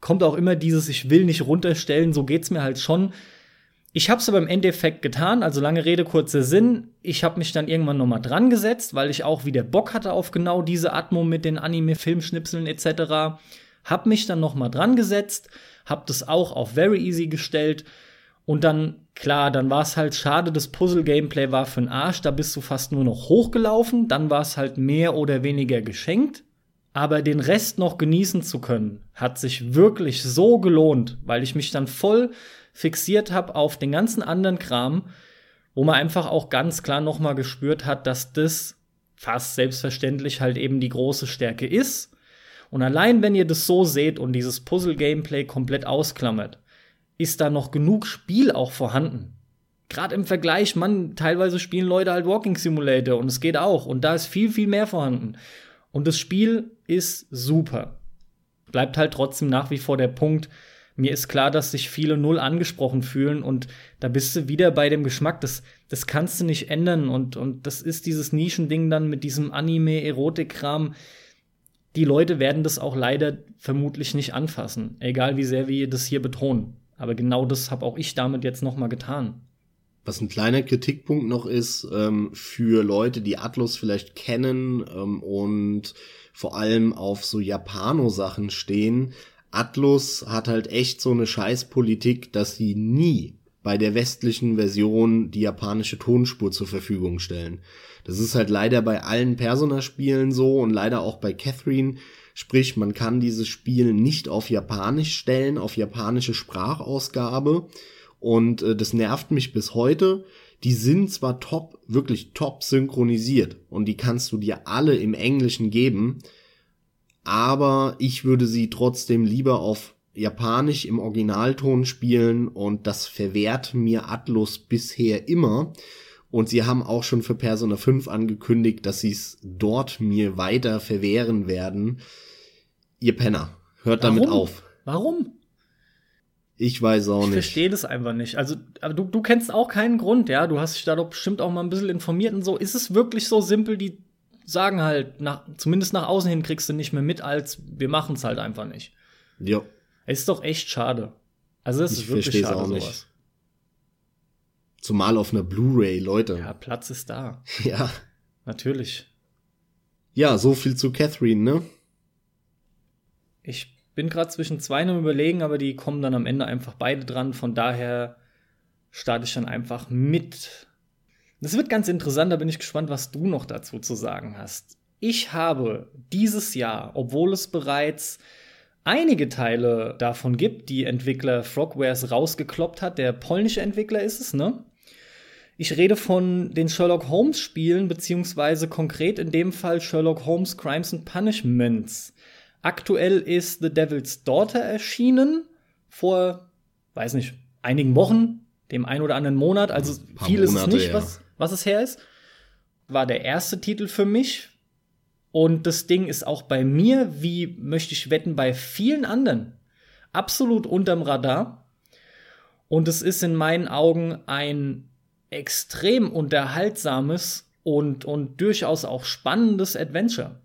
kommt auch immer dieses, ich will nicht runterstellen, so geht's mir halt schon ich habe es aber im Endeffekt getan, also lange Rede, kurzer Sinn. Ich habe mich dann irgendwann noch mal dran gesetzt, weil ich auch wieder Bock hatte auf genau diese Atmo mit den Anime-Filmschnipseln etc. Hab mich dann noch mal dran gesetzt, hab das auch auf Very Easy gestellt und dann, klar, dann war es halt schade, das Puzzle-Gameplay war für den Arsch, da bist du fast nur noch hochgelaufen, dann war es halt mehr oder weniger geschenkt. Aber den Rest noch genießen zu können, hat sich wirklich so gelohnt, weil ich mich dann voll fixiert habe auf den ganzen anderen Kram, wo man einfach auch ganz klar noch mal gespürt hat, dass das fast selbstverständlich halt eben die große Stärke ist. Und allein wenn ihr das so seht und dieses Puzzle-Gameplay komplett ausklammert, ist da noch genug Spiel auch vorhanden. Gerade im Vergleich, man, teilweise spielen Leute halt Walking Simulator und es geht auch. Und da ist viel, viel mehr vorhanden. Und das Spiel ist super. Bleibt halt trotzdem nach wie vor der Punkt, mir ist klar, dass sich viele null angesprochen fühlen und da bist du wieder bei dem Geschmack. Das, das kannst du nicht ändern und, und das ist dieses Nischending dann mit diesem Anime-Erotik-Kram. Die Leute werden das auch leider vermutlich nicht anfassen, egal wie sehr wir das hier betonen. Aber genau das habe auch ich damit jetzt noch mal getan. Was ein kleiner Kritikpunkt noch ist, ähm, für Leute, die Atlus vielleicht kennen ähm, und vor allem auf so Japano-Sachen stehen, Atlus hat halt echt so eine Scheißpolitik, dass sie nie bei der westlichen Version die japanische Tonspur zur Verfügung stellen. Das ist halt leider bei allen Persona-Spielen so und leider auch bei Catherine. Sprich, man kann dieses Spiel nicht auf Japanisch stellen, auf japanische Sprachausgabe. Und äh, das nervt mich bis heute. Die sind zwar top, wirklich top synchronisiert und die kannst du dir alle im Englischen geben, aber ich würde sie trotzdem lieber auf Japanisch im Originalton spielen und das verwehrt mir Atlus bisher immer. Und sie haben auch schon für Persona 5 angekündigt, dass sie es dort mir weiter verwehren werden. Ihr Penner, hört Warum? damit auf. Warum? Ich weiß auch nicht. Ich verstehe das einfach nicht. Also, aber du, du kennst auch keinen Grund, ja. Du hast dich da doch bestimmt auch mal ein bisschen informiert und so. Ist es wirklich so simpel, die sagen halt, nach, zumindest nach außen hin kriegst du nicht mehr mit, als wir machen es halt einfach nicht. Ja. Es ist doch echt schade. Also es ist wirklich schade, auch nicht. sowas. Zumal auf einer Blu-ray, Leute. Ja, Platz ist da. Ja. Natürlich. Ja, so viel zu Catherine, ne? Ich bin gerade zwischen zwei am überlegen, aber die kommen dann am Ende einfach beide dran. Von daher starte ich dann einfach mit das wird ganz interessant, da bin ich gespannt, was du noch dazu zu sagen hast. Ich habe dieses Jahr, obwohl es bereits einige Teile davon gibt, die Entwickler Frogwares rausgekloppt hat, der polnische Entwickler ist es, ne? Ich rede von den Sherlock Holmes Spielen, beziehungsweise konkret in dem Fall Sherlock Holmes Crimes and Punishments. Aktuell ist The Devil's Daughter erschienen, vor, weiß nicht, einigen Wochen, dem ein oder anderen Monat, also viel Monate, ist es nicht, ja. was, was es her ist. War der erste Titel für mich. Und das Ding ist auch bei mir, wie möchte ich wetten, bei vielen anderen absolut unterm Radar. Und es ist in meinen Augen ein extrem unterhaltsames und, und durchaus auch spannendes Adventure.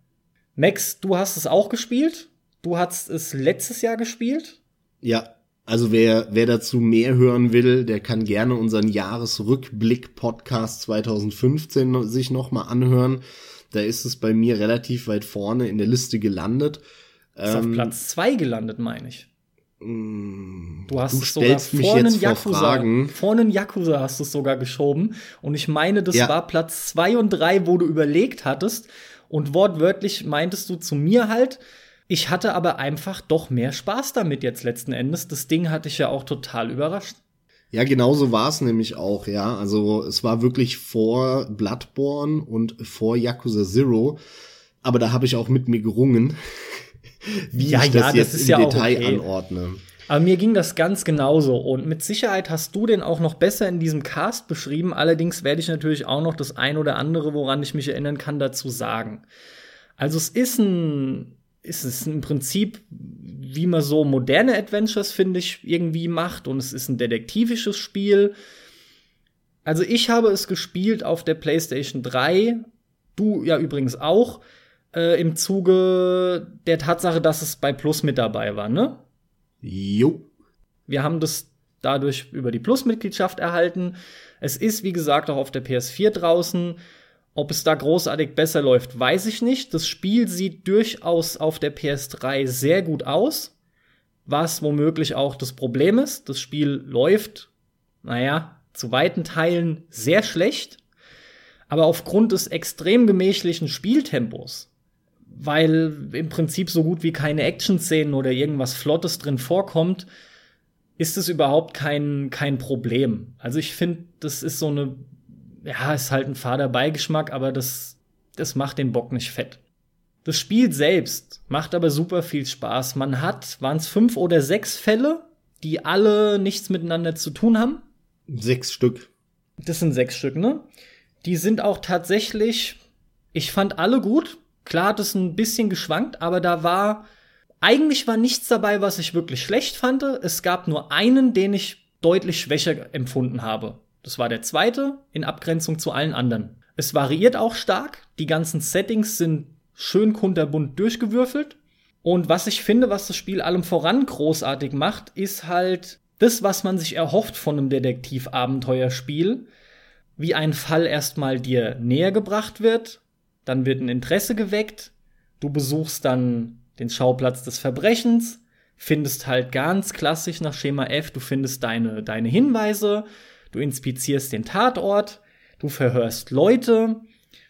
Max, du hast es auch gespielt. Du hast es letztes Jahr gespielt. Ja, also wer, wer dazu mehr hören will, der kann gerne unseren Jahresrückblick-Podcast 2015 sich nochmal anhören. Da ist es bei mir relativ weit vorne in der Liste gelandet. Ist ähm, auf Platz zwei gelandet, meine ich. Mm, du hast du es sogar vor einen Yakuza, vor einen Yakuza hast du es sogar geschoben. Und ich meine, das ja. war Platz zwei und drei, wo du überlegt hattest. Und wortwörtlich meintest du zu mir halt, ich hatte aber einfach doch mehr Spaß damit jetzt letzten Endes. Das Ding hatte ich ja auch total überrascht. Ja, genau so war es nämlich auch, ja. Also es war wirklich vor Bloodborne und vor Yakuza Zero. Aber da habe ich auch mit mir gerungen, wie ja, ich das ja, jetzt das im ja Detail okay. anordne. Aber mir ging das ganz genauso. Und mit Sicherheit hast du den auch noch besser in diesem Cast beschrieben. Allerdings werde ich natürlich auch noch das ein oder andere, woran ich mich erinnern kann, dazu sagen. Also es ist ein ist es im Prinzip, wie man so moderne Adventures, finde ich, irgendwie macht. Und es ist ein detektivisches Spiel. Also ich habe es gespielt auf der PlayStation 3. Du ja übrigens auch. Äh, Im Zuge der Tatsache, dass es bei Plus mit dabei war, ne? Jo. Wir haben das dadurch über die Plus-Mitgliedschaft erhalten. Es ist, wie gesagt, auch auf der PS4 draußen. Ob es da großartig besser läuft, weiß ich nicht. Das Spiel sieht durchaus auf der PS3 sehr gut aus, was womöglich auch das Problem ist. Das Spiel läuft, naja, zu weiten Teilen sehr schlecht, aber aufgrund des extrem gemächlichen Spieltempos, weil im Prinzip so gut wie keine Action-Szenen oder irgendwas Flottes drin vorkommt, ist es überhaupt kein, kein Problem. Also ich finde, das ist so eine, ja, ist halt ein fader Beigeschmack, aber das, das macht den Bock nicht fett. Das Spiel selbst macht aber super viel Spaß. Man hat, waren es fünf oder sechs Fälle, die alle nichts miteinander zu tun haben. Sechs Stück. Das sind sechs Stück, ne? Die sind auch tatsächlich, ich fand alle gut. Klar hat es ein bisschen geschwankt, aber da war, eigentlich war nichts dabei, was ich wirklich schlecht fand. Es gab nur einen, den ich deutlich schwächer empfunden habe. Das war der zweite, in Abgrenzung zu allen anderen. Es variiert auch stark. Die ganzen Settings sind schön kunterbunt durchgewürfelt. Und was ich finde, was das Spiel allem voran großartig macht, ist halt das, was man sich erhofft von einem Detektivabenteuerspiel, wie ein Fall erstmal dir näher gebracht wird, dann wird ein Interesse geweckt, du besuchst dann den Schauplatz des Verbrechens, findest halt ganz klassisch nach Schema F, du findest deine, deine Hinweise, du inspizierst den Tatort, du verhörst Leute,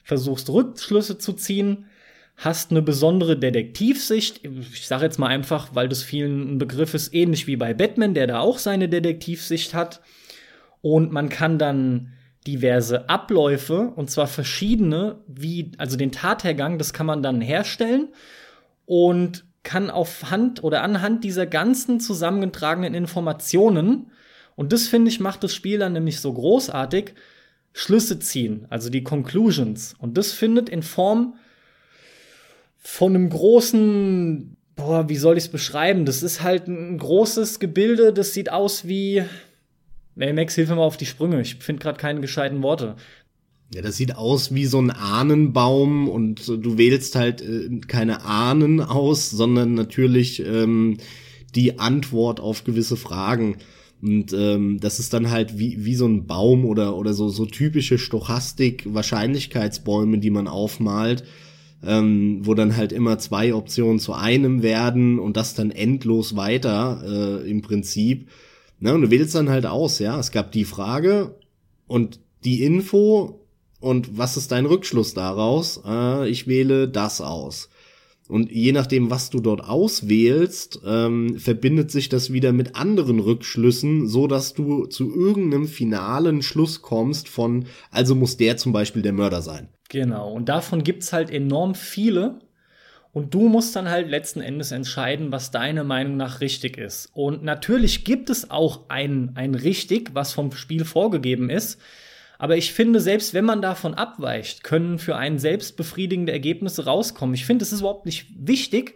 versuchst Rückschlüsse zu ziehen, hast eine besondere Detektivsicht. Ich sage jetzt mal einfach, weil das vielen ein Begriff ist, ähnlich wie bei Batman, der da auch seine Detektivsicht hat. Und man kann dann diverse Abläufe, und zwar verschiedene, wie, also den Tathergang, das kann man dann herstellen und kann auf Hand oder anhand dieser ganzen zusammengetragenen Informationen, und das finde ich macht das Spiel dann nämlich so großartig, Schlüsse ziehen, also die Conclusions. Und das findet in Form von einem großen, boah, wie soll ich es beschreiben? Das ist halt ein großes Gebilde, das sieht aus wie. Nee, Max, hilf mir mal auf die Sprünge. Ich finde gerade keine gescheiten Worte. Ja, das sieht aus wie so ein Ahnenbaum und du wählst halt äh, keine Ahnen aus, sondern natürlich ähm, die Antwort auf gewisse Fragen. Und ähm, das ist dann halt wie, wie so ein Baum oder, oder so, so typische Stochastik, Wahrscheinlichkeitsbäume, die man aufmalt ähm, wo dann halt immer zwei Optionen zu einem werden und das dann endlos weiter äh, im Prinzip. Ne, und du wählst dann halt aus, ja. Es gab die Frage und die Info und was ist dein Rückschluss daraus? Äh, ich wähle das aus. Und je nachdem, was du dort auswählst, ähm, verbindet sich das wieder mit anderen Rückschlüssen, so dass du zu irgendeinem finalen Schluss kommst von, also muss der zum Beispiel der Mörder sein. Genau, und davon gibt's halt enorm viele. Und du musst dann halt letzten Endes entscheiden, was deine Meinung nach richtig ist. Und natürlich gibt es auch ein, ein richtig, was vom Spiel vorgegeben ist. Aber ich finde, selbst wenn man davon abweicht, können für einen selbst befriedigende Ergebnisse rauskommen. Ich finde, es ist überhaupt nicht wichtig,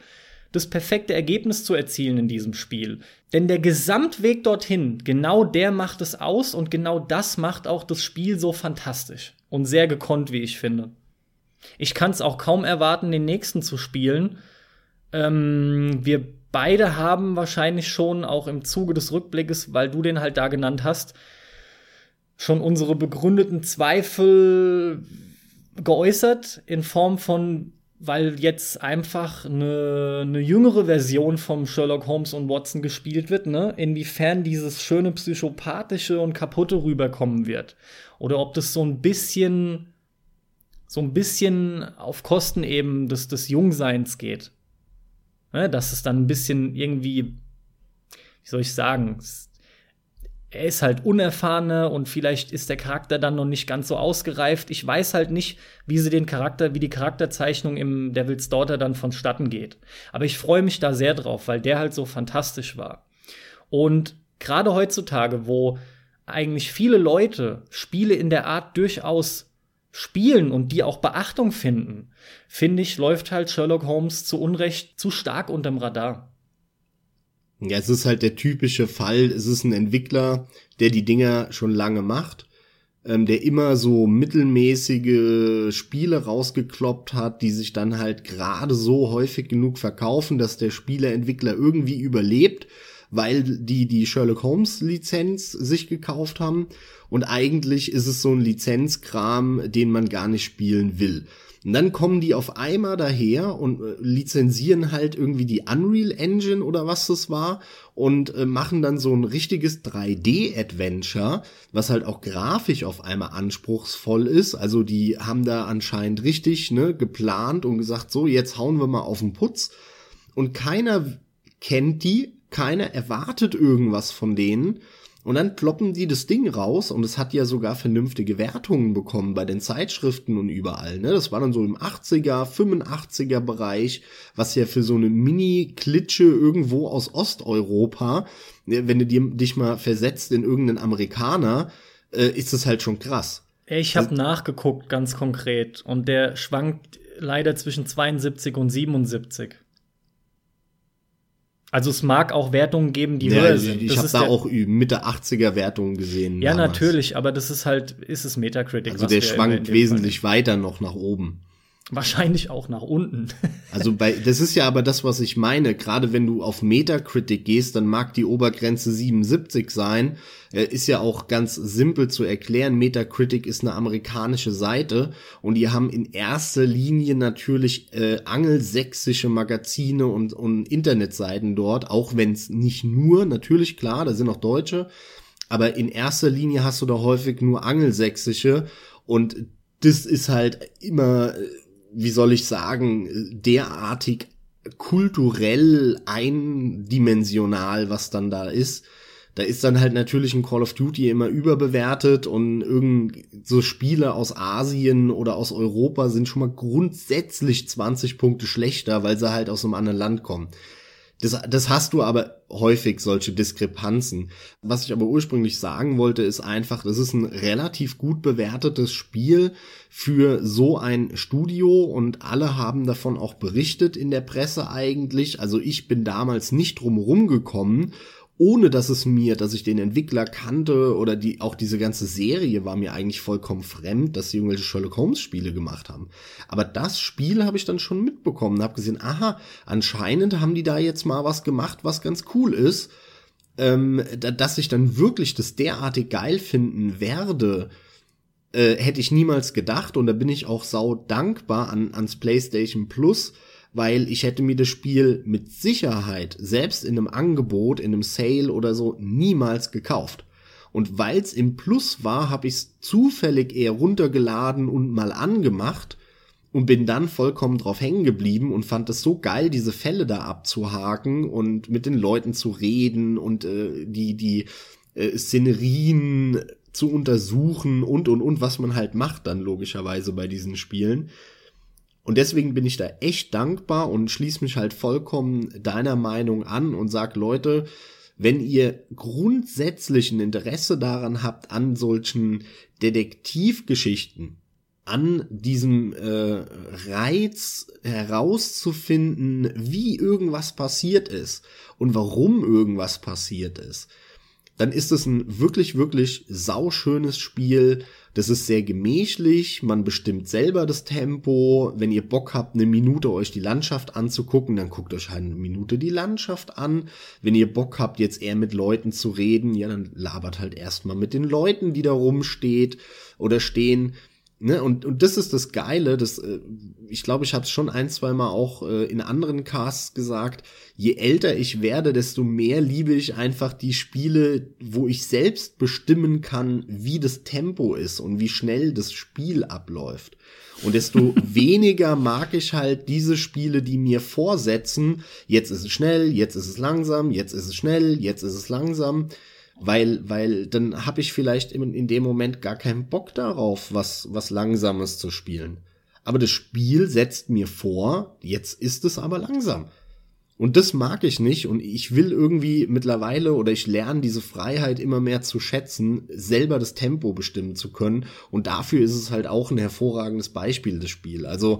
das perfekte Ergebnis zu erzielen in diesem Spiel. Denn der Gesamtweg dorthin, genau der macht es aus und genau das macht auch das Spiel so fantastisch und sehr gekonnt, wie ich finde. Ich kann es auch kaum erwarten, den nächsten zu spielen. Ähm, wir beide haben wahrscheinlich schon auch im Zuge des Rückblickes, weil du den halt da genannt hast, schon unsere begründeten Zweifel geäußert in Form von weil jetzt einfach eine, eine jüngere Version vom Sherlock Holmes und Watson gespielt wird, ne? Inwiefern dieses schöne psychopathische und kaputte rüberkommen wird. Oder ob das so ein bisschen, so ein bisschen auf Kosten eben des, des Jungseins geht. Ne? Dass es dann ein bisschen irgendwie, wie soll ich sagen, er ist halt unerfahrener und vielleicht ist der Charakter dann noch nicht ganz so ausgereift. Ich weiß halt nicht, wie sie den Charakter, wie die Charakterzeichnung im Devil's Daughter dann vonstatten geht. Aber ich freue mich da sehr drauf, weil der halt so fantastisch war. Und gerade heutzutage, wo eigentlich viele Leute Spiele in der Art durchaus spielen und die auch Beachtung finden, finde ich, läuft halt Sherlock Holmes zu Unrecht zu stark unterm Radar. Ja, es ist halt der typische Fall. Es ist ein Entwickler, der die Dinger schon lange macht, ähm, der immer so mittelmäßige Spiele rausgekloppt hat, die sich dann halt gerade so häufig genug verkaufen, dass der Spieleentwickler irgendwie überlebt, weil die die Sherlock Holmes Lizenz sich gekauft haben. Und eigentlich ist es so ein Lizenzkram, den man gar nicht spielen will. Und dann kommen die auf einmal daher und äh, lizenzieren halt irgendwie die Unreal Engine oder was das war und äh, machen dann so ein richtiges 3D-Adventure, was halt auch grafisch auf einmal anspruchsvoll ist. Also die haben da anscheinend richtig ne, geplant und gesagt, so, jetzt hauen wir mal auf den Putz. Und keiner kennt die, keiner erwartet irgendwas von denen. Und dann ploppen die das Ding raus und es hat ja sogar vernünftige Wertungen bekommen bei den Zeitschriften und überall. Ne? Das war dann so im 80er, 85er Bereich, was ja für so eine Mini-Klitsche irgendwo aus Osteuropa, ne, wenn du dir, dich mal versetzt in irgendeinen Amerikaner, äh, ist das halt schon krass. Ich habe also, nachgeguckt, ganz konkret, und der schwankt leider zwischen 72 und 77. Also es mag auch Wertungen geben, die ja, höher sind. Ich habe da auch Mitte 80er Wertungen gesehen. Ja, damals. natürlich, aber das ist halt, ist es Metacritic. Also der schwankt wesentlich weiter noch nach oben. Wahrscheinlich auch nach unten. also bei, das ist ja aber das, was ich meine. Gerade wenn du auf Metacritic gehst, dann mag die Obergrenze 77 sein. Äh, ist ja auch ganz simpel zu erklären. Metacritic ist eine amerikanische Seite und die haben in erster Linie natürlich äh, angelsächsische Magazine und, und Internetseiten dort, auch wenn es nicht nur, natürlich klar, da sind auch Deutsche, aber in erster Linie hast du da häufig nur angelsächsische und das ist halt immer äh, wie soll ich sagen, derartig kulturell eindimensional, was dann da ist. Da ist dann halt natürlich ein Call of Duty immer überbewertet und irgend so Spiele aus Asien oder aus Europa sind schon mal grundsätzlich 20 Punkte schlechter, weil sie halt aus einem anderen Land kommen. Das, das hast du aber häufig, solche Diskrepanzen. Was ich aber ursprünglich sagen wollte, ist einfach, das ist ein relativ gut bewertetes Spiel für so ein Studio und alle haben davon auch berichtet in der Presse eigentlich. Also ich bin damals nicht drumherum gekommen ohne dass es mir, dass ich den Entwickler kannte oder die auch diese ganze Serie war mir eigentlich vollkommen fremd, dass sie irgendwelche Sherlock Holmes Spiele gemacht haben. Aber das Spiel habe ich dann schon mitbekommen, habe gesehen, aha, anscheinend haben die da jetzt mal was gemacht, was ganz cool ist. Ähm, dass ich dann wirklich das derartig geil finden werde, äh, hätte ich niemals gedacht und da bin ich auch sau dankbar an, ans PlayStation Plus, weil ich hätte mir das Spiel mit Sicherheit selbst in einem Angebot, in einem Sale oder so niemals gekauft. Und weil's im Plus war, habe ich's zufällig eher runtergeladen und mal angemacht und bin dann vollkommen drauf hängen geblieben und fand es so geil, diese Fälle da abzuhaken und mit den Leuten zu reden und äh, die die äh, Szenerien zu untersuchen und und und was man halt macht dann logischerweise bei diesen Spielen. Und deswegen bin ich da echt dankbar und schließe mich halt vollkommen deiner Meinung an und sag, Leute, wenn ihr grundsätzlich ein Interesse daran habt an solchen Detektivgeschichten, an diesem äh, Reiz herauszufinden, wie irgendwas passiert ist und warum irgendwas passiert ist, dann ist es ein wirklich, wirklich sauschönes Spiel, das ist sehr gemächlich, man bestimmt selber das Tempo. Wenn ihr Bock habt, eine Minute euch die Landschaft anzugucken, dann guckt euch eine Minute die Landschaft an. Wenn ihr Bock habt, jetzt eher mit Leuten zu reden, ja, dann labert halt erstmal mit den Leuten, die da rumsteht oder stehen. Ne, und, und das ist das Geile, das, äh, ich glaube, ich habe es schon ein, zwei Mal auch äh, in anderen Casts gesagt, je älter ich werde, desto mehr liebe ich einfach die Spiele, wo ich selbst bestimmen kann, wie das Tempo ist und wie schnell das Spiel abläuft. Und desto weniger mag ich halt diese Spiele, die mir vorsetzen, jetzt ist es schnell, jetzt ist es langsam, jetzt ist es schnell, jetzt ist es langsam weil, weil dann habe ich vielleicht in, in dem Moment gar keinen Bock darauf, was, was Langsames zu spielen. Aber das Spiel setzt mir vor, jetzt ist es aber langsam. Und das mag ich nicht und ich will irgendwie mittlerweile oder ich lerne diese Freiheit immer mehr zu schätzen, selber das Tempo bestimmen zu können und dafür ist es halt auch ein hervorragendes Beispiel, das Spiel. Also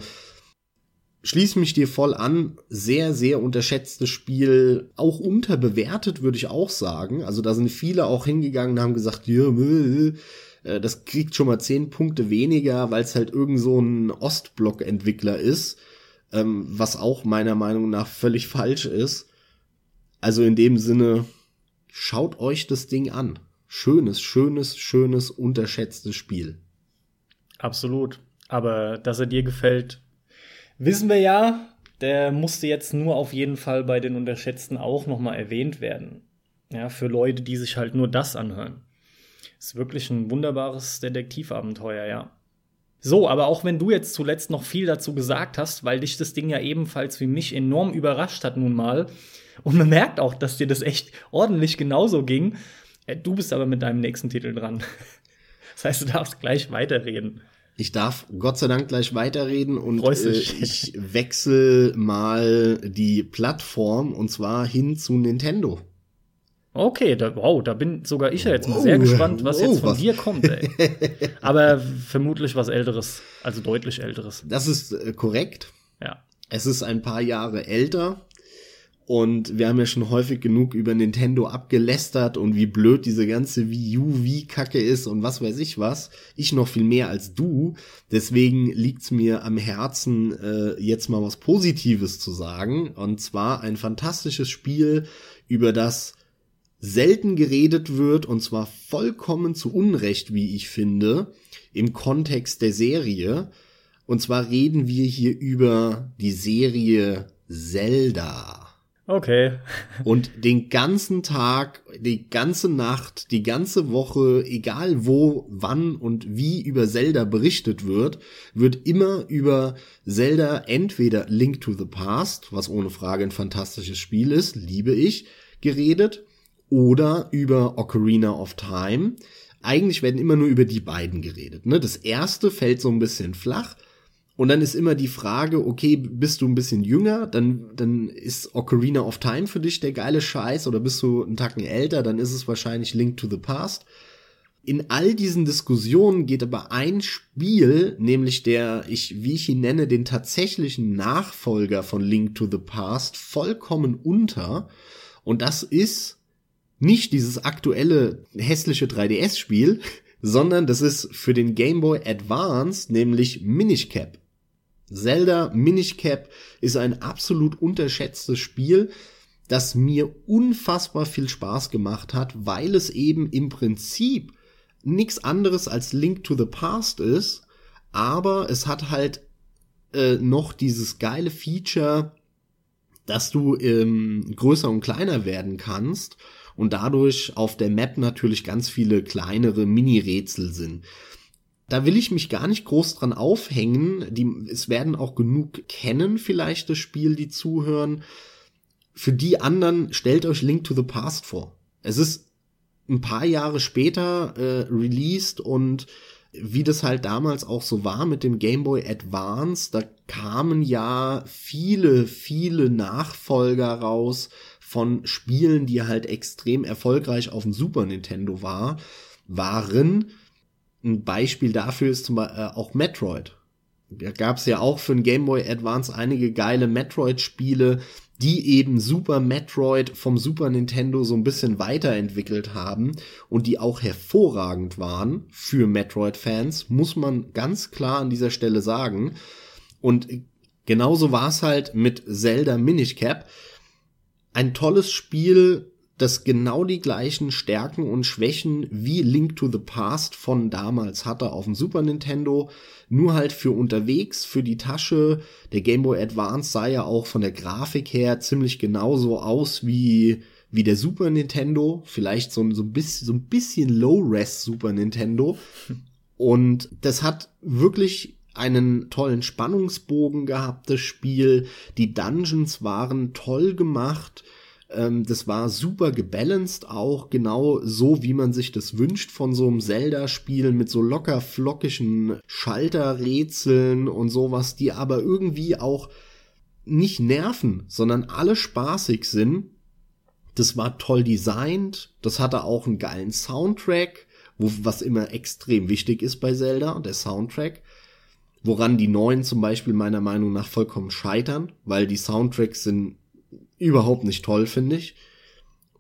schließe mich dir voll an. Sehr, sehr unterschätztes Spiel. Auch unterbewertet, würde ich auch sagen. Also da sind viele auch hingegangen und haben gesagt, ja, äh, das kriegt schon mal zehn Punkte weniger, weil es halt irgend so ein Ostblock-Entwickler ist. Ähm, was auch meiner Meinung nach völlig falsch ist. Also in dem Sinne, schaut euch das Ding an. Schönes, schönes, schönes, unterschätztes Spiel. Absolut. Aber dass er dir gefällt, wissen wir ja, der musste jetzt nur auf jeden Fall bei den Unterschätzten auch nochmal erwähnt werden. Ja, für Leute, die sich halt nur das anhören. Ist wirklich ein wunderbares Detektivabenteuer, ja. So, aber auch wenn du jetzt zuletzt noch viel dazu gesagt hast, weil dich das Ding ja ebenfalls wie mich enorm überrascht hat nun mal Und man merkt auch, dass dir das echt ordentlich genauso ging. Äh, du bist aber mit deinem nächsten Titel dran. Das heißt, du darfst gleich weiterreden. Ich darf Gott sei Dank gleich weiterreden und äh, ich wechsle mal die Plattform und zwar hin zu Nintendo. Okay, da, wow, da bin sogar ich ja jetzt mal sehr gespannt, was oh, jetzt von was? dir kommt. Ey. Aber vermutlich was Älteres, also deutlich Älteres. Das ist äh, korrekt. Ja. Es ist ein paar Jahre älter. Und wir haben ja schon häufig genug über Nintendo abgelästert und wie blöd diese ganze Wii U, Wii Kacke ist und was weiß ich was. Ich noch viel mehr als du. Deswegen liegt's mir am Herzen, äh, jetzt mal was Positives zu sagen. Und zwar ein fantastisches Spiel, über das selten geredet wird und zwar vollkommen zu Unrecht, wie ich finde, im Kontext der Serie. Und zwar reden wir hier über die Serie Zelda. Okay. Und den ganzen Tag, die ganze Nacht, die ganze Woche, egal wo, wann und wie über Zelda berichtet wird, wird immer über Zelda entweder Link to the Past, was ohne Frage ein fantastisches Spiel ist, liebe ich, geredet, oder über Ocarina of Time. Eigentlich werden immer nur über die beiden geredet. Ne? Das erste fällt so ein bisschen flach und dann ist immer die Frage, okay, bist du ein bisschen jünger, dann, dann ist Ocarina of Time für dich der geile Scheiß oder bist du einen Tacken älter, dann ist es wahrscheinlich Link to the Past. In all diesen Diskussionen geht aber ein Spiel, nämlich der, ich, wie ich ihn nenne, den tatsächlichen Nachfolger von Link to the Past vollkommen unter. Und das ist nicht dieses aktuelle hässliche 3DS-Spiel, sondern das ist für den Game Boy Advance, nämlich Minish Cap. Zelda Minish Cap ist ein absolut unterschätztes Spiel, das mir unfassbar viel Spaß gemacht hat, weil es eben im Prinzip nichts anderes als Link to the Past ist, aber es hat halt äh, noch dieses geile Feature, dass du ähm, größer und kleiner werden kannst und dadurch auf der Map natürlich ganz viele kleinere Mini-Rätsel sind. Da will ich mich gar nicht groß dran aufhängen. Die, es werden auch genug kennen, vielleicht das Spiel, die zuhören. Für die anderen stellt euch Link to the Past vor. Es ist ein paar Jahre später äh, released und wie das halt damals auch so war mit dem Game Boy Advance, da kamen ja viele, viele Nachfolger raus von Spielen, die halt extrem erfolgreich auf dem Super Nintendo war, waren. Ein Beispiel dafür ist zum Beispiel äh, auch Metroid. Da gab es ja auch für den Game Boy Advance einige geile Metroid-Spiele, die eben Super Metroid vom Super Nintendo so ein bisschen weiterentwickelt haben und die auch hervorragend waren für Metroid-Fans, muss man ganz klar an dieser Stelle sagen. Und genauso war es halt mit Zelda Minish Cap. Ein tolles Spiel, das genau die gleichen Stärken und Schwächen wie Link to the Past von damals hatte auf dem Super Nintendo, nur halt für unterwegs, für die Tasche. Der Game Boy Advance sah ja auch von der Grafik her ziemlich genauso aus wie wie der Super Nintendo, vielleicht so, so ein bisschen so ein bisschen Low-Res Super Nintendo und das hat wirklich einen tollen Spannungsbogen gehabt, das Spiel. Die Dungeons waren toll gemacht ähm, das war super gebalanced auch, genau so, wie man sich das wünscht von so einem Zelda-Spiel mit so locker flockischen Schalterrätseln und sowas, die aber irgendwie auch nicht nerven, sondern alle spaßig sind. Das war toll designt, das hatte auch einen geilen Soundtrack, wo, was immer extrem wichtig ist bei Zelda, der Soundtrack woran die neuen zum Beispiel meiner Meinung nach vollkommen scheitern, weil die Soundtracks sind überhaupt nicht toll, finde ich.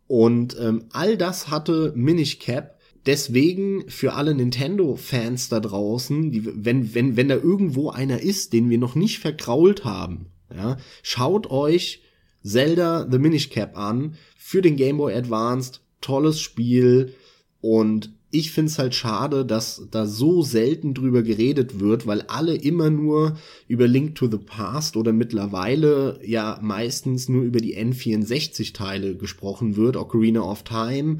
Und ähm, all das hatte Minish Cap. Deswegen für alle Nintendo-Fans da draußen, die, wenn, wenn, wenn da irgendwo einer ist, den wir noch nicht verkrault haben, ja, schaut euch Zelda The Minish Cap an für den Game Boy Advanced. Tolles Spiel und ich find's halt schade, dass da so selten drüber geredet wird, weil alle immer nur über Link to the Past oder mittlerweile ja meistens nur über die N64-Teile gesprochen wird, Ocarina of Time.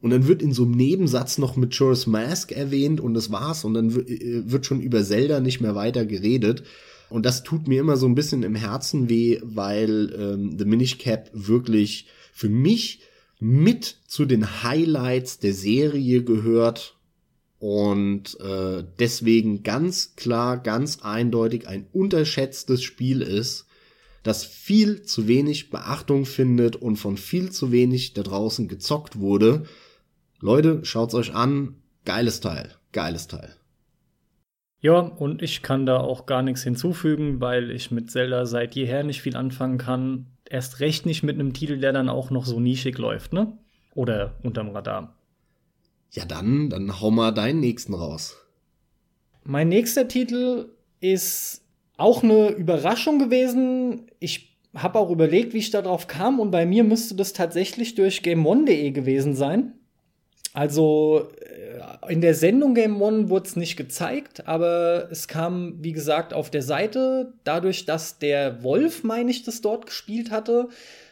Und dann wird in so einem Nebensatz noch Majora's Mask erwähnt und das war's. Und dann äh, wird schon über Zelda nicht mehr weiter geredet. und das tut mir immer so ein bisschen im Herzen weh, weil ähm, The Minish Cap wirklich für mich mit zu den Highlights der Serie gehört und äh, deswegen ganz klar, ganz eindeutig ein unterschätztes Spiel ist, das viel zu wenig Beachtung findet und von viel zu wenig da draußen gezockt wurde. Leute, schaut's euch an, geiles Teil, geiles Teil. Ja, und ich kann da auch gar nichts hinzufügen, weil ich mit Zelda seit jeher nicht viel anfangen kann. Erst recht nicht mit einem Titel, der dann auch noch so nischig läuft, ne? Oder unterm Radar. Ja, dann, dann hau mal deinen nächsten raus. Mein nächster Titel ist auch eine Überraschung gewesen. Ich habe auch überlegt, wie ich darauf kam, und bei mir müsste das tatsächlich durch GameOne.de gewesen sein. Also äh, in der Sendung Game One wurde es nicht gezeigt, aber es kam, wie gesagt, auf der Seite, dadurch, dass der Wolf, meine ich, das dort gespielt hatte.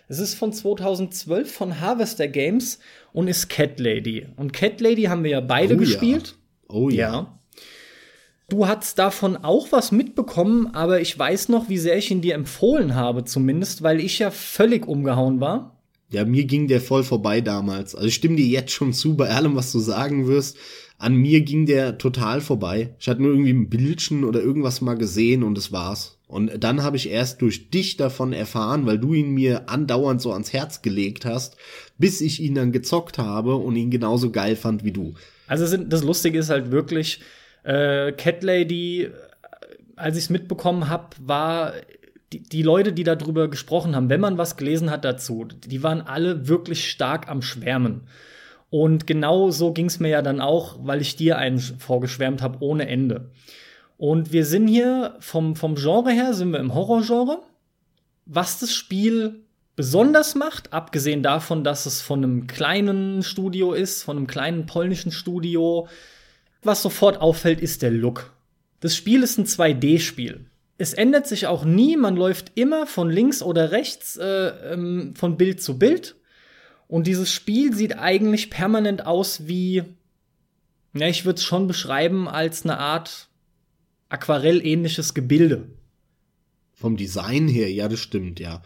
Es ist von 2012 von Harvester Games und ist Cat Lady. Und Cat Lady haben wir ja beide Oh ja. gespielt. Oh ja. Ja. Du hast davon auch was mitbekommen, aber ich weiß noch, wie sehr ich ihn dir empfohlen habe, zumindest, weil ich ja völlig umgehauen war. Ja, mir ging der voll vorbei damals. Also ich stimme dir jetzt schon zu bei allem, was du sagen wirst. An mir ging der total vorbei. Ich hatte nur irgendwie ein Bildchen oder irgendwas mal gesehen und das war's. Und dann habe ich erst durch dich davon erfahren, weil du ihn mir andauernd so ans Herz gelegt hast, bis ich ihn dann gezockt habe und ihn genauso geil fand wie du. Also das Lustige ist halt wirklich, äh, Cat Lady, äh, als ich es mitbekommen habe, war die, die Leute, die darüber gesprochen haben, wenn man was gelesen hat dazu, die waren alle wirklich stark am Schwärmen. Und genau so ging es mir ja dann auch, weil ich dir einen vorgeschwärmt habe ohne Ende. Und wir sind hier vom, vom Genre her, sind wir im Horrorgenre. Was das Spiel besonders macht, abgesehen davon, dass es von einem kleinen Studio ist, von einem kleinen polnischen Studio, was sofort auffällt, ist der Look. Das Spiel ist ein 2D-Spiel. Es ändert sich auch nie, man läuft immer von links oder rechts äh, ähm, von Bild zu Bild. Und dieses Spiel sieht eigentlich permanent aus wie, ja, ich würde es schon beschreiben als eine Art aquarellähnliches Gebilde. Vom Design her, ja, das stimmt, ja.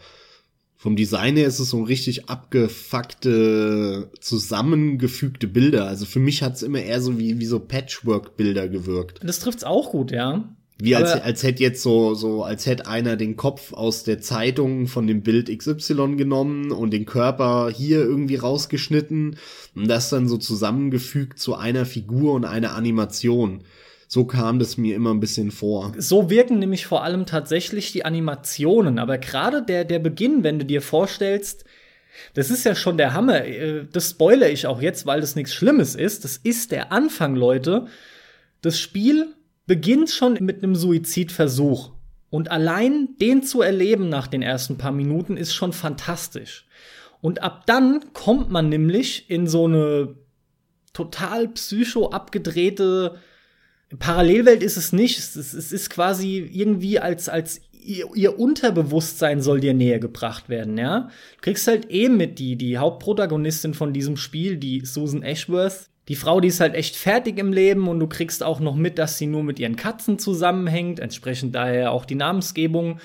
Vom Design her ist es so richtig abgefuckte, zusammengefügte Bilder. Also für mich hat's immer eher so wie, wie so Patchwork-Bilder gewirkt. Das trifft's auch gut, ja. Wie als, Aber- als hätte jetzt so, so, als hätte einer den Kopf aus der Zeitung von dem Bild XY genommen und den Körper hier irgendwie rausgeschnitten und das dann so zusammengefügt zu einer Figur und einer Animation. So kam das mir immer ein bisschen vor. So wirken nämlich vor allem tatsächlich die Animationen. Aber gerade der, der Beginn, wenn du dir vorstellst, das ist ja schon der Hammer. Äh, Das spoilere ich auch jetzt, weil das nichts Schlimmes ist. Das ist der Anfang, Leute. Das Spiel beginnt schon mit einem Suizidversuch. Und allein den zu erleben nach den ersten paar Minuten ist schon fantastisch. Und ab dann kommt man nämlich in so eine total psycho abgedrehte Parallelwelt ist es nicht. Es, ist quasi irgendwie als, als ihr, ihr Unterbewusstsein soll dir näher gebracht werden, ja. Du kriegst halt eben mit die, die Hauptprotagonistin von diesem Spiel, die Susan Ashworth. Die Frau, die ist halt echt fertig im Leben und du kriegst auch noch mit, dass sie nur mit ihren Katzen zusammenhängt, entsprechend daher auch die Namensgebung.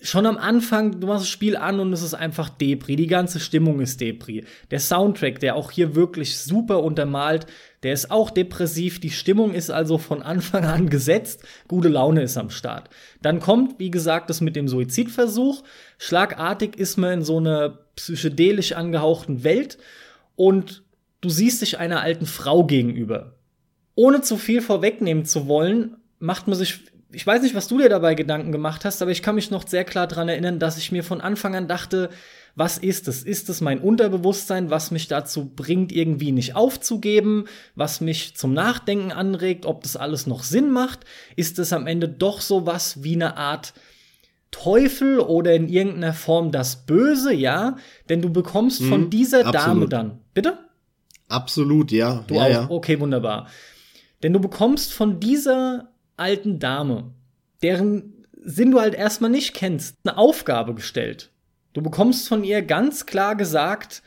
Schon am Anfang, du machst das Spiel an und es ist einfach Depri. Die ganze Stimmung ist Depri. Der Soundtrack, der auch hier wirklich super untermalt, der ist auch depressiv. Die Stimmung ist also von Anfang an gesetzt. Gute Laune ist am Start. Dann kommt, wie gesagt, das mit dem Suizidversuch. Schlagartig ist man in so einer psychedelisch angehauchten Welt und du siehst dich einer alten Frau gegenüber. Ohne zu viel vorwegnehmen zu wollen, macht man sich ich weiß nicht, was du dir dabei Gedanken gemacht hast, aber ich kann mich noch sehr klar daran erinnern, dass ich mir von Anfang an dachte, was ist es? Ist es mein Unterbewusstsein, was mich dazu bringt, irgendwie nicht aufzugeben, was mich zum Nachdenken anregt, ob das alles noch Sinn macht? Ist es am Ende doch so was wie eine Art Teufel oder in irgendeiner Form das Böse, ja? Denn du bekommst von Mhm, dieser Dame absolut. dann. Bitte? Absolut, ja. Du ja, auch. ja. Okay, wunderbar. Denn du bekommst von dieser alten Dame, deren Sinn du halt erstmal nicht kennst, eine Aufgabe gestellt. Du bekommst von ihr ganz klar gesagt,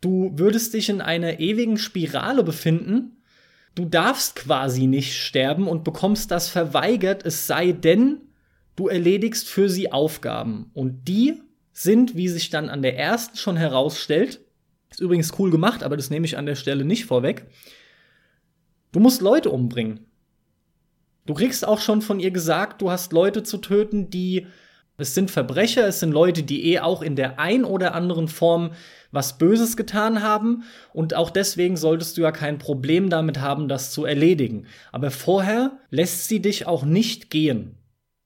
du würdest dich in einer ewigen Spirale befinden. Du darfst quasi nicht sterben und bekommst das verweigert, es sei denn, du erledigst für sie Aufgaben. Und die sind, wie sich dann an der ersten schon herausstellt, ist übrigens cool gemacht, aber das nehme ich an der Stelle nicht vorweg. Du musst Leute umbringen. Du kriegst auch schon von ihr gesagt, du hast Leute zu töten, die es sind Verbrecher, es sind Leute, die eh auch in der ein oder anderen Form was Böses getan haben und auch deswegen solltest du ja kein Problem damit haben, das zu erledigen. Aber vorher lässt sie dich auch nicht gehen.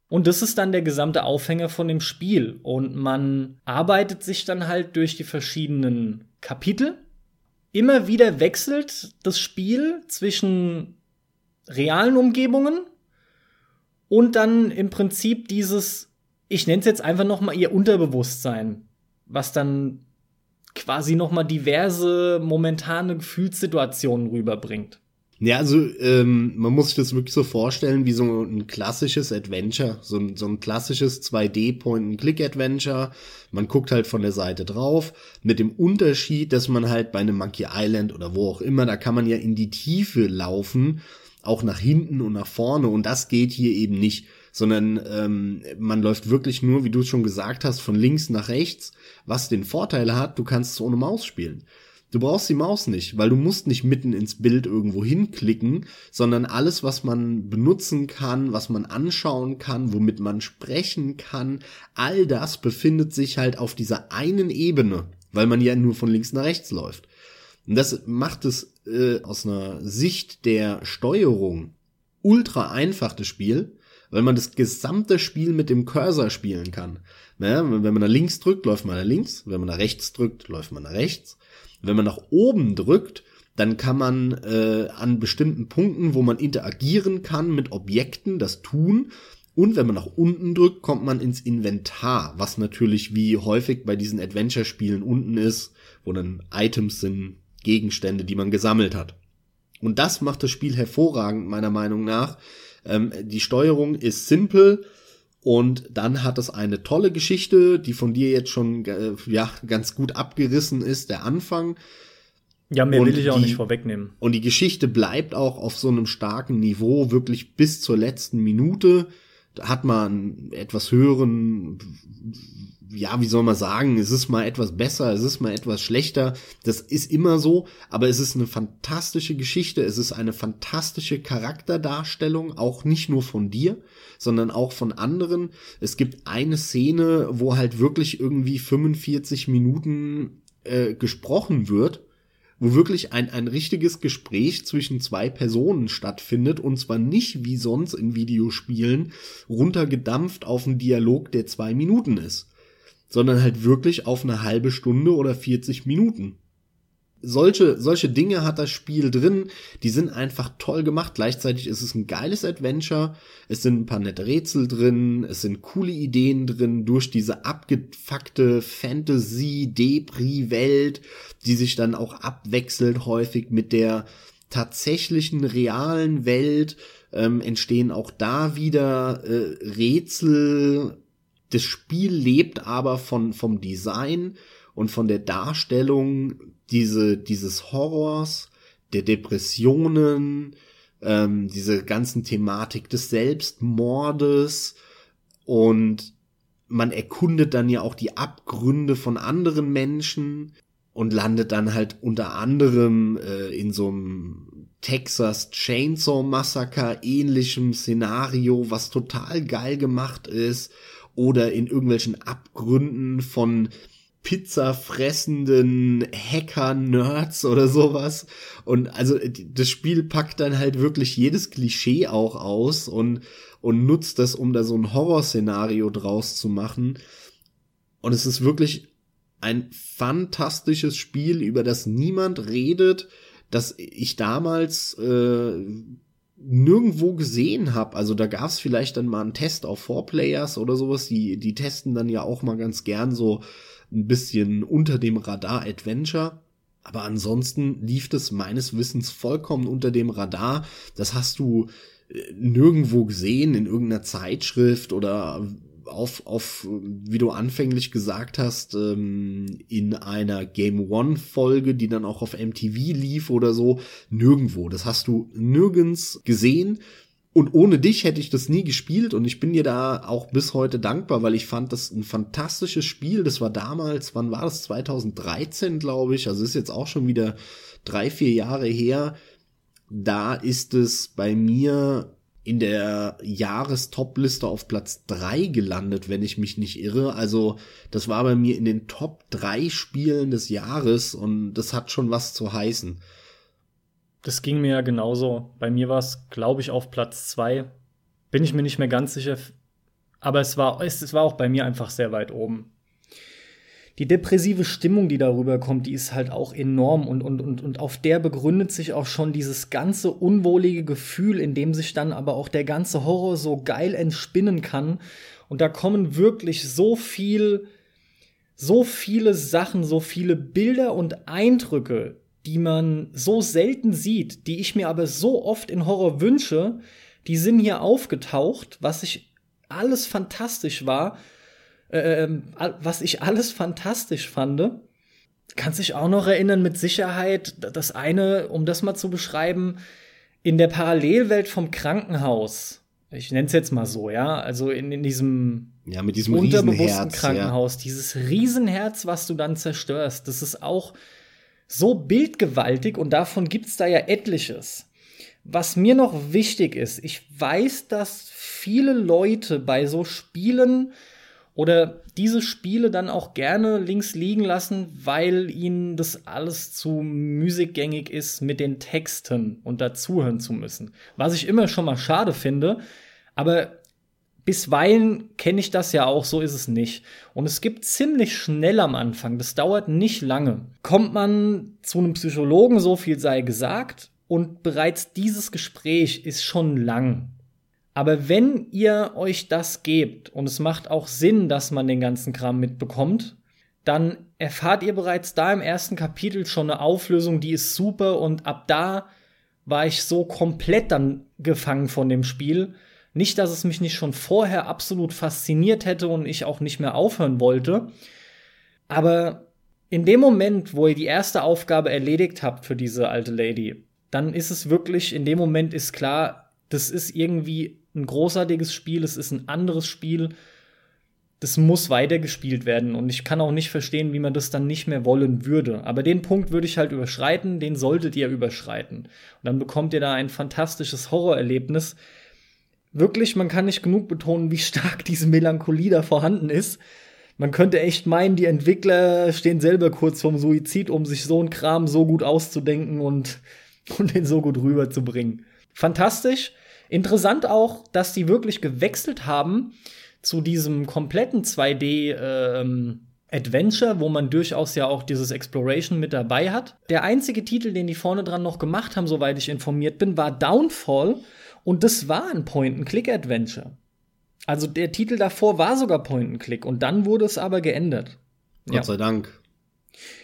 Und das ist dann der gesamte Aufhänger von dem Spiel. Und man arbeitet sich dann halt durch die verschiedenen Kapitel. Immer wieder wechselt das Spiel zwischen realen Umgebungen und dann im Prinzip dieses, ich nenne es jetzt einfach noch mal ihr Unterbewusstsein, was dann quasi noch mal diverse momentane Gefühlssituationen rüberbringt. Ja, also ähm, man muss sich das wirklich so vorstellen wie so ein klassisches Adventure, so ein, so ein klassisches 2D-Point-and-Click-Adventure. Man guckt halt von der Seite drauf, mit dem Unterschied, dass man halt bei einem Monkey Island oder wo auch immer, da kann man ja in die Tiefe laufen, auch nach hinten und nach vorne und das geht hier eben nicht sondern ähm, man läuft wirklich nur, wie du es schon gesagt hast, von links nach rechts, was den Vorteil hat, du kannst es ohne Maus spielen. Du brauchst die Maus nicht, weil du musst nicht mitten ins Bild irgendwo hinklicken, sondern alles, was man benutzen kann, was man anschauen kann, womit man sprechen kann, all das befindet sich halt auf dieser einen Ebene, weil man ja nur von links nach rechts läuft. Und das macht es äh, aus einer Sicht der Steuerung ultra einfach, das Spiel, weil man das gesamte Spiel mit dem Cursor spielen kann. Naja, wenn man nach links drückt, läuft man nach links, wenn man nach rechts drückt, läuft man nach rechts. Wenn man nach oben drückt, dann kann man äh, an bestimmten Punkten, wo man interagieren kann mit Objekten, das tun. Und wenn man nach unten drückt, kommt man ins Inventar, was natürlich wie häufig bei diesen Adventure-Spielen unten ist, wo dann Items sind, Gegenstände, die man gesammelt hat. Und das macht das Spiel hervorragend, meiner Meinung nach. Ähm, die Steuerung ist simpel, und dann hat es eine tolle Geschichte, die von dir jetzt schon äh, ja ganz gut abgerissen ist, der Anfang. Ja, mehr und will ich auch nicht vorwegnehmen. Und die Geschichte bleibt auch auf so einem starken Niveau, wirklich bis zur letzten Minute. Da hat man etwas höheren ja, wie soll man sagen, es ist mal etwas besser, es ist mal etwas schlechter. Das ist immer so, aber es ist eine fantastische Geschichte, es ist eine fantastische Charakterdarstellung, auch nicht nur von dir, sondern auch von anderen. Es gibt eine Szene, wo halt wirklich irgendwie 45 Minuten äh, gesprochen wird wo wirklich ein, ein richtiges Gespräch zwischen zwei Personen stattfindet und zwar nicht wie sonst in Videospielen runtergedampft auf einen Dialog, der zwei Minuten ist sondern halt wirklich auf eine halbe Stunde oder 40 Minuten. Solche, solche Dinge hat das Spiel drin, die sind einfach toll gemacht. Gleichzeitig ist es ein geiles Adventure. Es sind ein paar nette Rätsel drin, es sind coole Ideen drin durch diese abgefuckte Fantasy-Depri-Welt, die sich dann auch abwechselt häufig mit der tatsächlichen realen Welt. Ähm, entstehen auch da wieder äh, Rätsel, das Spiel lebt aber von, vom Design und von der Darstellung diese, dieses Horrors, der Depressionen, ähm, diese ganzen Thematik des Selbstmordes und man erkundet dann ja auch die Abgründe von anderen Menschen und landet dann halt unter anderem äh, in so einem Texas Chainsaw Massacre ähnlichem Szenario, was total geil gemacht ist oder in irgendwelchen Abgründen von Pizza fressenden Hacker-Nerds oder sowas. Und also das Spiel packt dann halt wirklich jedes Klischee auch aus und, und nutzt das, um da so ein Horrorszenario draus zu machen. Und es ist wirklich ein fantastisches Spiel, über das niemand redet, das ich damals äh, nirgendwo gesehen habe. Also da gab es vielleicht dann mal einen Test auf Four Players oder sowas. Die, die testen dann ja auch mal ganz gern so ein bisschen unter dem Radar Adventure. Aber ansonsten lief das meines Wissens vollkommen unter dem Radar. Das hast du äh, nirgendwo gesehen in irgendeiner Zeitschrift oder auf, auf, wie du anfänglich gesagt hast, ähm, in einer Game One Folge, die dann auch auf MTV lief oder so, nirgendwo. Das hast du nirgends gesehen. Und ohne dich hätte ich das nie gespielt und ich bin dir da auch bis heute dankbar, weil ich fand das ein fantastisches Spiel. Das war damals, wann war das? 2013, glaube ich. Also ist jetzt auch schon wieder drei, vier Jahre her. Da ist es bei mir in der Jahrestopliste auf Platz drei gelandet, wenn ich mich nicht irre. Also das war bei mir in den Top drei Spielen des Jahres und das hat schon was zu heißen. Das ging mir ja genauso. Bei mir war es, glaube ich, auf Platz zwei. Bin ich mir nicht mehr ganz sicher. Aber es war, es war auch bei mir einfach sehr weit oben. Die depressive Stimmung, die darüber kommt, die ist halt auch enorm und, und, und, und auf der begründet sich auch schon dieses ganze unwohlige Gefühl, in dem sich dann aber auch der ganze Horror so geil entspinnen kann. Und da kommen wirklich so viel, so viele Sachen, so viele Bilder und Eindrücke die man so selten sieht, die ich mir aber so oft in Horror wünsche, die sind hier aufgetaucht, was ich alles fantastisch war, äh, was ich alles fantastisch fand. Kannst dich auch noch erinnern, mit Sicherheit, das eine, um das mal zu beschreiben, in der Parallelwelt vom Krankenhaus. Ich nenne es jetzt mal so, ja. Also in, in diesem, ja, mit diesem unterbewussten Riesenherz, Krankenhaus, ja. dieses Riesenherz, was du dann zerstörst, das ist auch so bildgewaltig und davon gibt's da ja etliches. Was mir noch wichtig ist, ich weiß, dass viele Leute bei so Spielen oder diese Spiele dann auch gerne links liegen lassen, weil ihnen das alles zu müßiggängig ist, mit den Texten und dazuhören zu müssen. Was ich immer schon mal schade finde, aber bisweilen kenne ich das ja auch, so ist es nicht. Und es gibt ziemlich schnell am Anfang, das dauert nicht lange, kommt man zu einem Psychologen, so viel sei gesagt, und bereits dieses Gespräch ist schon lang. Aber wenn ihr euch das gebt, und es macht auch Sinn, dass man den ganzen Kram mitbekommt, dann erfahrt ihr bereits da im ersten Kapitel schon eine Auflösung, die ist super und ab da war ich so komplett dann gefangen von dem Spiel, nicht, dass es mich nicht schon vorher absolut fasziniert hätte und ich auch nicht mehr aufhören wollte. Aber in dem Moment, wo ihr die erste Aufgabe erledigt habt für diese alte Lady, dann ist es wirklich, in dem Moment ist klar, das ist irgendwie ein großartiges Spiel, es ist ein anderes Spiel, das muss weitergespielt werden und ich kann auch nicht verstehen, wie man das dann nicht mehr wollen würde. Aber den Punkt würde ich halt überschreiten, den solltet ihr überschreiten. Und dann bekommt ihr da ein fantastisches Horrorerlebnis, wirklich, man kann nicht genug betonen, wie stark diese Melancholie da vorhanden ist. Man könnte echt meinen, die Entwickler stehen selber kurz vorm Suizid, um sich so einen Kram so gut auszudenken und, und den so gut rüberzubringen. Fantastisch. Interessant auch, dass die wirklich gewechselt haben zu diesem kompletten 2D ähm, Adventure, wo man durchaus ja auch dieses Exploration mit dabei hat. Der einzige Titel, den die vorne dran noch gemacht haben, soweit ich informiert bin, war Downfall. Und das war ein Point-and-Click-Adventure. Also der Titel davor war sogar Point-and-Click und dann wurde es aber geändert. Gott ja. sei Dank.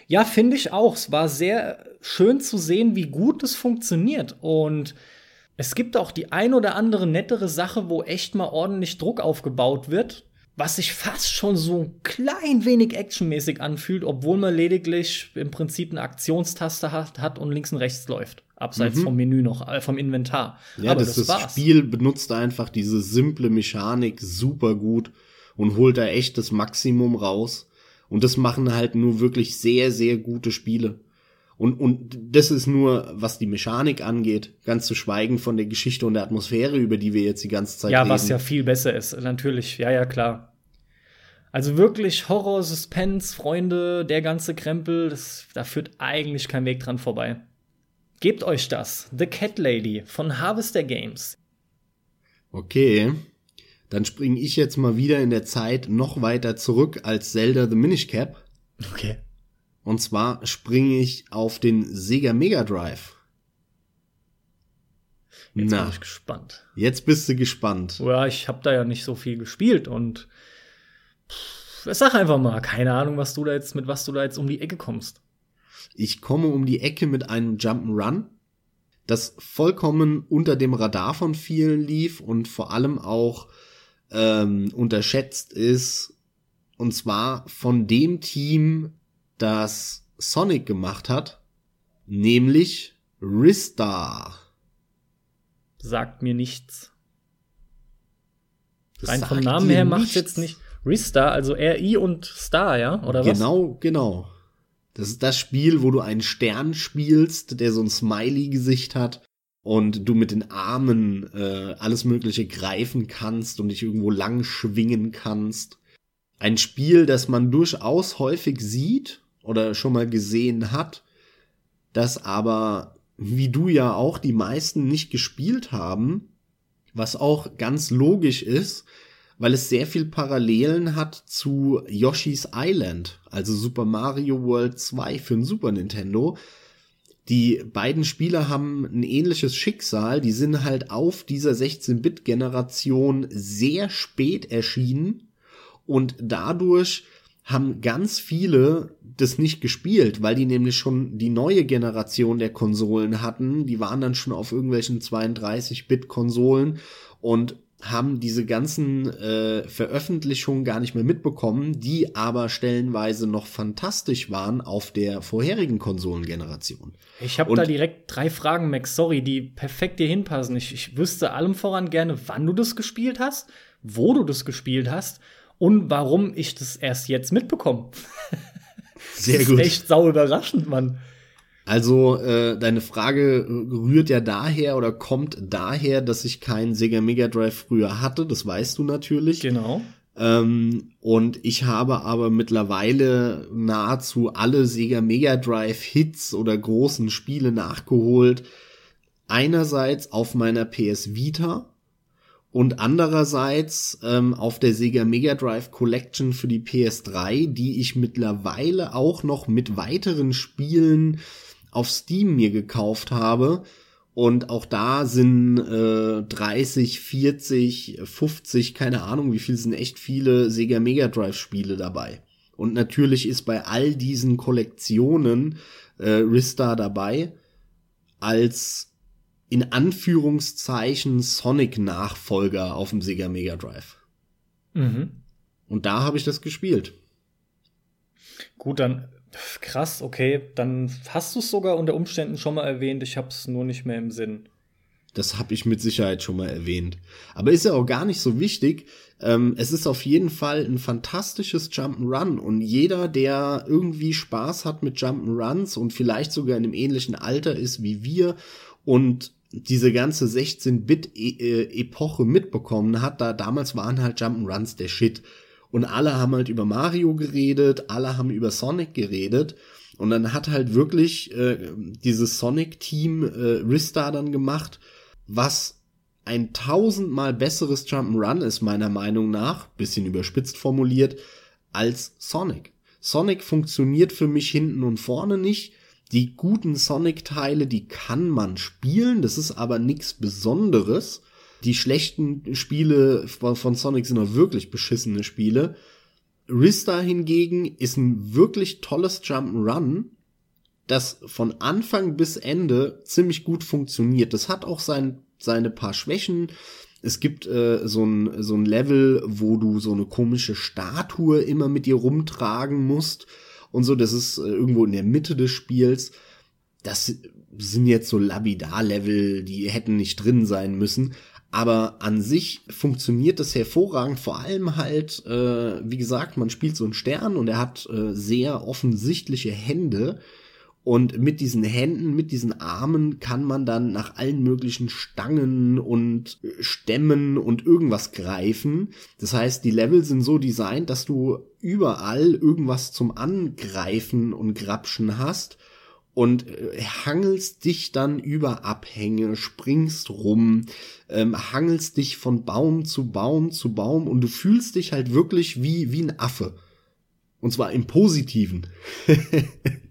Ja, finde ich auch. Es war sehr schön zu sehen, wie gut es funktioniert. Und es gibt auch die ein oder andere nettere Sache, wo echt mal ordentlich Druck aufgebaut wird, was sich fast schon so ein klein wenig actionmäßig anfühlt, obwohl man lediglich im Prinzip eine Aktionstaste hat, hat und links und rechts läuft. Abseits mhm. vom Menü noch, äh, vom Inventar. Ja, Aber das, das, das Spiel benutzt einfach diese simple Mechanik super gut und holt da echt das Maximum raus. Und das machen halt nur wirklich sehr, sehr gute Spiele. Und, und das ist nur, was die Mechanik angeht, ganz zu schweigen von der Geschichte und der Atmosphäre, über die wir jetzt die ganze Zeit ja, reden. Ja, was ja viel besser ist, natürlich. Ja, ja, klar. Also wirklich Horror, Suspense, Freunde, der ganze Krempel, das, da führt eigentlich kein Weg dran vorbei. Gebt euch das. The Cat Lady von Harvester Games. Okay. Dann springe ich jetzt mal wieder in der Zeit noch weiter zurück als Zelda The Minish Cap. Okay. Und zwar springe ich auf den Sega Mega Drive. Jetzt Na, bin ich gespannt. Jetzt bist du gespannt. Ja, ich habe da ja nicht so viel gespielt und pff, sag einfach mal, keine Ahnung, was du da jetzt mit was du da jetzt um die Ecke kommst. Ich komme um die Ecke mit einem Jump'n'Run, das vollkommen unter dem Radar von vielen lief und vor allem auch ähm, unterschätzt ist. Und zwar von dem Team, das Sonic gemacht hat, nämlich Ristar. Sagt mir nichts. Das Rein vom Namen her macht jetzt nicht Ristar, also R-I und Star, ja? Oder was? Genau, genau. Das ist das Spiel, wo du einen Stern spielst, der so ein Smiley-Gesicht hat und du mit den Armen äh, alles Mögliche greifen kannst und dich irgendwo lang schwingen kannst. Ein Spiel, das man durchaus häufig sieht oder schon mal gesehen hat, das aber, wie du ja auch, die meisten nicht gespielt haben, was auch ganz logisch ist, weil es sehr viel Parallelen hat zu Yoshi's Island, also Super Mario World 2 für den Super Nintendo. Die beiden Spiele haben ein ähnliches Schicksal, die sind halt auf dieser 16-Bit-Generation sehr spät erschienen und dadurch haben ganz viele das nicht gespielt, weil die nämlich schon die neue Generation der Konsolen hatten. Die waren dann schon auf irgendwelchen 32-Bit-Konsolen und haben diese ganzen äh, Veröffentlichungen gar nicht mehr mitbekommen, die aber stellenweise noch fantastisch waren auf der vorherigen Konsolengeneration. Ich habe da direkt drei Fragen, Max, sorry, die perfekt dir hinpassen. Ich, ich wüsste allem voran gerne, wann du das gespielt hast, wo du das gespielt hast und warum ich das erst jetzt mitbekomme. Sehr gut. Das ist echt sau überraschend, Mann. Also äh, deine Frage rührt ja daher oder kommt daher, dass ich keinen Sega Mega Drive früher hatte, das weißt du natürlich. Genau. Ähm, und ich habe aber mittlerweile nahezu alle Sega Mega Drive Hits oder großen Spiele nachgeholt. Einerseits auf meiner PS Vita und andererseits ähm, auf der Sega Mega Drive Collection für die PS3, die ich mittlerweile auch noch mit weiteren Spielen auf Steam mir gekauft habe. Und auch da sind äh, 30, 40, 50, keine Ahnung, wie viel sind echt viele Sega Mega Drive Spiele dabei. Und natürlich ist bei all diesen Kollektionen äh, Rista dabei als in Anführungszeichen Sonic-Nachfolger auf dem Sega Mega Drive. Mhm. Und da habe ich das gespielt. Gut, dann Krass, okay. Dann hast du es sogar unter Umständen schon mal erwähnt. Ich habe es nur nicht mehr im Sinn. Das habe ich mit Sicherheit schon mal erwähnt. Aber ist ja auch gar nicht so wichtig. Ähm, es ist auf jeden Fall ein fantastisches Jump'n'Run und jeder, der irgendwie Spaß hat mit Jump'n'Runs und vielleicht sogar in einem ähnlichen Alter ist wie wir und diese ganze 16-Bit-Epoche äh, mitbekommen hat, da damals waren halt Jump'n'Runs der Shit. Und alle haben halt über Mario geredet, alle haben über Sonic geredet. Und dann hat halt wirklich äh, dieses Sonic-Team äh, Ristar dann gemacht, was ein tausendmal besseres Jump'n'Run ist, meiner Meinung nach, bisschen überspitzt formuliert, als Sonic. Sonic funktioniert für mich hinten und vorne nicht. Die guten Sonic-Teile, die kann man spielen, das ist aber nichts Besonderes. Die schlechten Spiele von Sonic sind auch wirklich beschissene Spiele. Rista hingegen ist ein wirklich tolles Jump'n'Run, das von Anfang bis Ende ziemlich gut funktioniert. Das hat auch sein, seine paar Schwächen. Es gibt äh, so, ein, so ein Level, wo du so eine komische Statue immer mit dir rumtragen musst und so. Das ist äh, irgendwo in der Mitte des Spiels. Das sind jetzt so Labidar-Level, die hätten nicht drin sein müssen. Aber an sich funktioniert das hervorragend. Vor allem halt, äh, wie gesagt, man spielt so einen Stern und er hat äh, sehr offensichtliche Hände. Und mit diesen Händen, mit diesen Armen kann man dann nach allen möglichen Stangen und Stämmen und irgendwas greifen. Das heißt, die Level sind so designt, dass du überall irgendwas zum Angreifen und Grapschen hast und äh, hangelst dich dann über Abhänge, springst rum, ähm, hangelst dich von Baum zu Baum zu Baum und du fühlst dich halt wirklich wie, wie ein Affe. Und zwar im Positiven.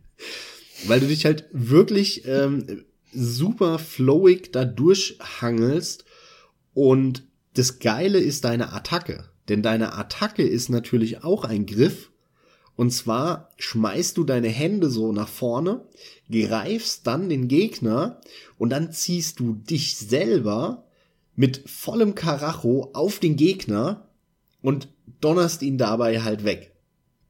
Weil du dich halt wirklich ähm, super flowig da durchhangelst und das Geile ist deine Attacke. Denn deine Attacke ist natürlich auch ein Griff und zwar schmeißt du deine Hände so nach vorne, greifst dann den Gegner und dann ziehst du dich selber mit vollem Karacho auf den Gegner und donnerst ihn dabei halt weg.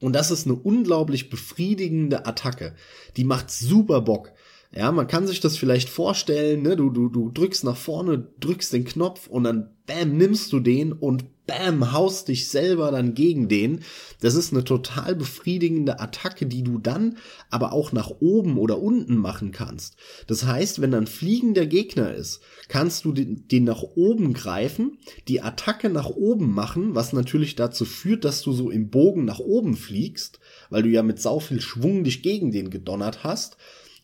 Und das ist eine unglaublich befriedigende Attacke. Die macht super Bock. Ja, man kann sich das vielleicht vorstellen, ne? Du, du, du drückst nach vorne, drückst den Knopf und dann bam, nimmst du den und bam, haust dich selber dann gegen den. Das ist eine total befriedigende Attacke, die du dann aber auch nach oben oder unten machen kannst. Das heißt, wenn dann fliegender Gegner ist, kannst du den, den nach oben greifen, die Attacke nach oben machen, was natürlich dazu führt, dass du so im Bogen nach oben fliegst, weil du ja mit sau viel Schwung dich gegen den gedonnert hast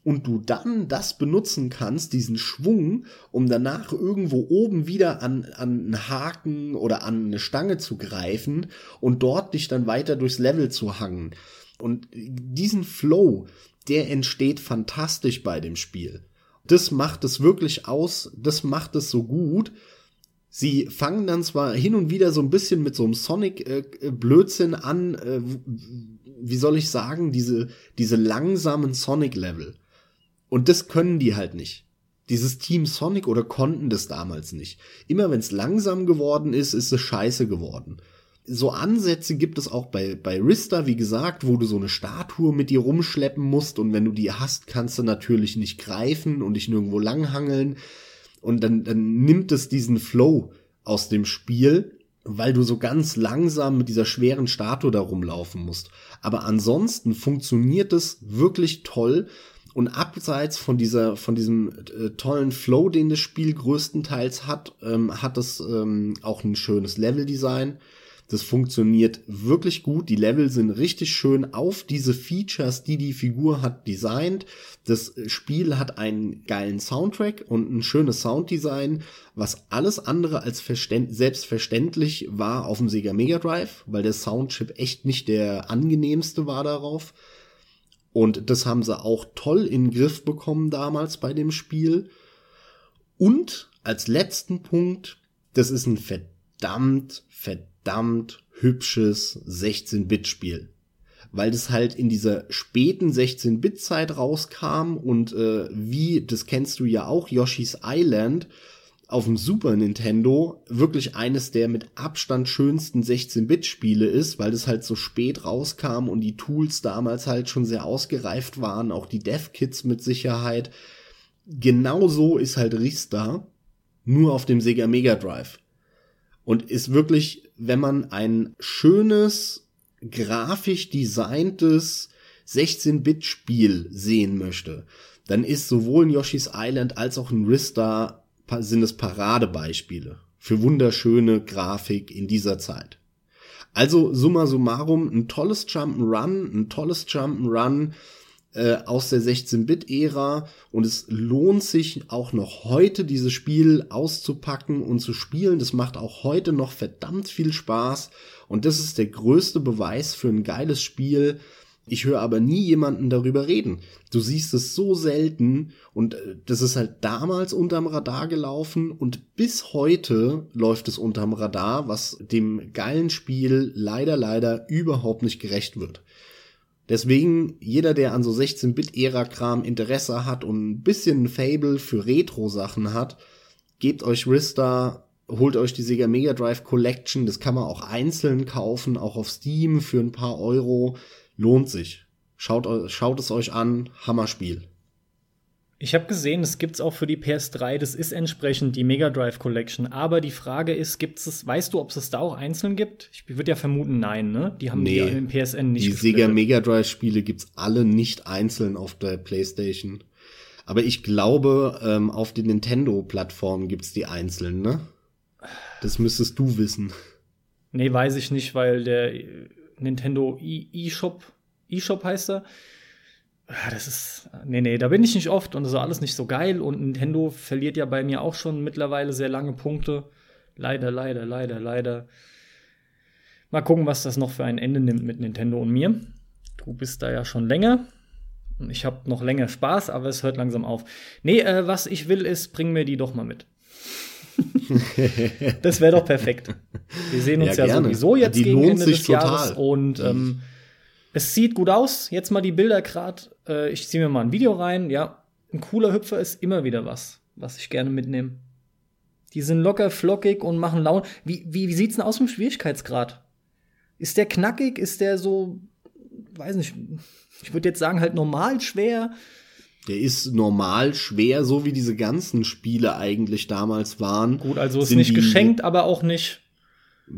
und du dann das benutzen kannst, diesen Schwung, um danach irgendwo oben wieder an, an einen Haken oder an eine Stange zu greifen und dort dich dann weiter durchs Level zu hangen. Und diesen Flow, der entsteht fantastisch bei dem Spiel. Das macht es wirklich aus, das macht es so gut. Sie fangen dann zwar hin und wieder so ein bisschen mit so einem Sonic-Blödsinn äh, an, äh, wie soll ich sagen, diese, diese langsamen Sonic-Level. Und das können die halt nicht. Dieses Team Sonic oder konnten das damals nicht. Immer wenn es langsam geworden ist, ist es scheiße geworden. So Ansätze gibt es auch bei, bei Rista, wie gesagt, wo du so eine Statue mit dir rumschleppen musst und wenn du die hast, kannst du natürlich nicht greifen und dich nirgendwo langhangeln. Und dann, dann nimmt es diesen Flow aus dem Spiel, weil du so ganz langsam mit dieser schweren Statue da rumlaufen musst. Aber ansonsten funktioniert es wirklich toll und abseits von dieser, von diesem äh, tollen Flow, den das Spiel größtenteils hat, ähm, hat es ähm, auch ein schönes Leveldesign. Das funktioniert wirklich gut. Die Level sind richtig schön auf diese Features, die die Figur hat, designt. Das Spiel hat einen geilen Soundtrack und ein schönes Sounddesign, was alles andere als selbstverständlich war auf dem Sega Mega Drive, weil der Soundchip echt nicht der angenehmste war darauf. Und das haben sie auch toll in den Griff bekommen damals bei dem Spiel. Und als letzten Punkt, das ist ein verdammt, verdammt hübsches 16-Bit-Spiel. Weil das halt in dieser späten 16-Bit-Zeit rauskam und äh, wie, das kennst du ja auch, Yoshi's Island, auf dem Super Nintendo wirklich eines der mit Abstand schönsten 16-Bit-Spiele ist, weil es halt so spät rauskam und die Tools damals halt schon sehr ausgereift waren, auch die Dev-Kits mit Sicherheit. Genauso ist halt Rista, nur auf dem Sega Mega Drive. Und ist wirklich, wenn man ein schönes, grafisch designtes 16-Bit-Spiel sehen möchte, dann ist sowohl ein Yoshi's Island als auch ein Rista sind es Paradebeispiele für wunderschöne Grafik in dieser Zeit. Also summa summarum ein tolles Jump'n'Run, ein tolles Jump'n'Run äh, aus der 16-Bit-Ära und es lohnt sich auch noch heute dieses Spiel auszupacken und zu spielen. Das macht auch heute noch verdammt viel Spaß und das ist der größte Beweis für ein geiles Spiel, ich höre aber nie jemanden darüber reden. Du siehst es so selten und äh, das ist halt damals unterm Radar gelaufen und bis heute läuft es unterm Radar, was dem geilen Spiel leider, leider überhaupt nicht gerecht wird. Deswegen, jeder, der an so 16-Bit-Ära-Kram Interesse hat und ein bisschen Fable für Retro-Sachen hat, gebt euch Rista, holt euch die Sega Mega Drive Collection, das kann man auch einzeln kaufen, auch auf Steam für ein paar Euro. Lohnt sich. Schaut, schaut es euch an. Hammerspiel. Ich habe gesehen, es gibt es auch für die PS3. Das ist entsprechend die Mega Drive Collection. Aber die Frage ist, gibt's es? Weißt du, ob es da auch einzeln gibt? Ich würde ja vermuten, nein. Ne? Die haben nee, die im PSN nicht. Die Sega Mega Drive Spiele gibt's alle nicht einzeln auf der PlayStation. Aber ich glaube, ähm, auf den Nintendo-Plattformen gibt's die einzeln. Ne? Das müsstest du wissen. Nee, weiß ich nicht, weil der Nintendo eShop, eShop heißt er. Ah, das ist, nee, nee, da bin ich nicht oft und das ist alles nicht so geil und Nintendo verliert ja bei mir auch schon mittlerweile sehr lange Punkte. Leider, leider, leider, leider. Mal gucken, was das noch für ein Ende nimmt mit Nintendo und mir. Du bist da ja schon länger. Ich habe noch länger Spaß, aber es hört langsam auf. Nee, äh, was ich will, ist, bring mir die doch mal mit. das wäre doch perfekt. Wir sehen uns ja, ja sowieso jetzt die gegen Ende des total. Jahres und ähm, es sieht gut aus. Jetzt mal die Bilder gerade. Äh, ich ziehe mir mal ein Video rein. Ja, ein cooler Hüpfer ist immer wieder was, was ich gerne mitnehme. Die sind locker flockig und machen Laune. Wie, wie, wie sieht's denn aus im Schwierigkeitsgrad? Ist der knackig? Ist der so, weiß nicht, ich würde jetzt sagen halt normal schwer? Der ist normal schwer, so wie diese ganzen Spiele eigentlich damals waren. Gut, also ist nicht geschenkt, aber auch nicht.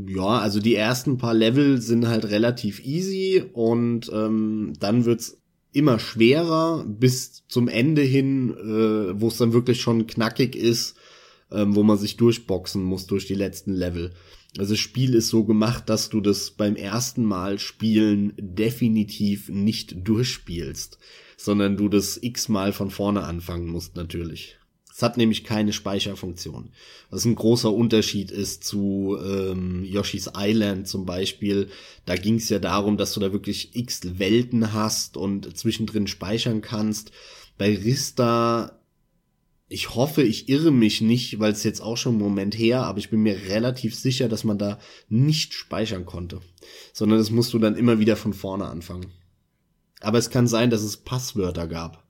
Ja, also die ersten paar Level sind halt relativ easy und ähm, dann wird's immer schwerer bis zum Ende hin, äh, wo es dann wirklich schon knackig ist, ähm, wo man sich durchboxen muss durch die letzten Level. Also das Spiel ist so gemacht, dass du das beim ersten Mal spielen definitiv nicht durchspielst sondern du das x-mal von vorne anfangen musst natürlich. Es hat nämlich keine Speicherfunktion. Was ein großer Unterschied ist zu ähm, Yoshi's Island zum Beispiel. Da ging es ja darum, dass du da wirklich x Welten hast und zwischendrin speichern kannst. Bei Rista, ich hoffe, ich irre mich nicht, weil es jetzt auch schon einen Moment her, aber ich bin mir relativ sicher, dass man da nicht speichern konnte. Sondern das musst du dann immer wieder von vorne anfangen. Aber es kann sein, dass es Passwörter gab.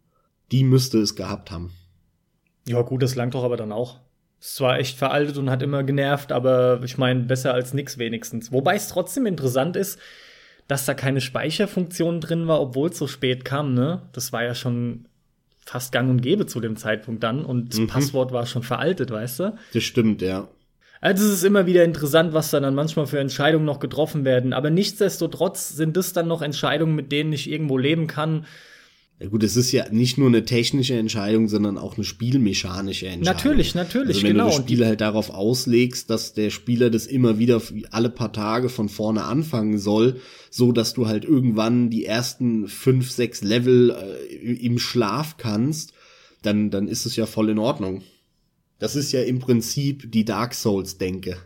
Die müsste es gehabt haben. Ja, gut, das langt doch aber dann auch. Es war echt veraltet und hat immer genervt, aber ich meine, besser als nix wenigstens. Wobei es trotzdem interessant ist, dass da keine Speicherfunktion drin war, obwohl es so spät kam, ne? Das war ja schon fast gang und gäbe zu dem Zeitpunkt dann und das mhm. Passwort war schon veraltet, weißt du? Das stimmt, ja. Also es ist immer wieder interessant, was dann, dann manchmal für Entscheidungen noch getroffen werden. Aber nichtsdestotrotz sind das dann noch Entscheidungen, mit denen ich irgendwo leben kann. Ja gut, es ist ja nicht nur eine technische Entscheidung, sondern auch eine spielmechanische Entscheidung. Natürlich, natürlich, also wenn genau. du das Spiel halt darauf auslegst, dass der Spieler das immer wieder alle paar Tage von vorne anfangen soll, so dass du halt irgendwann die ersten fünf, sechs Level äh, im Schlaf kannst, dann, dann ist es ja voll in Ordnung. Das ist ja im Prinzip die Dark Souls-Denke.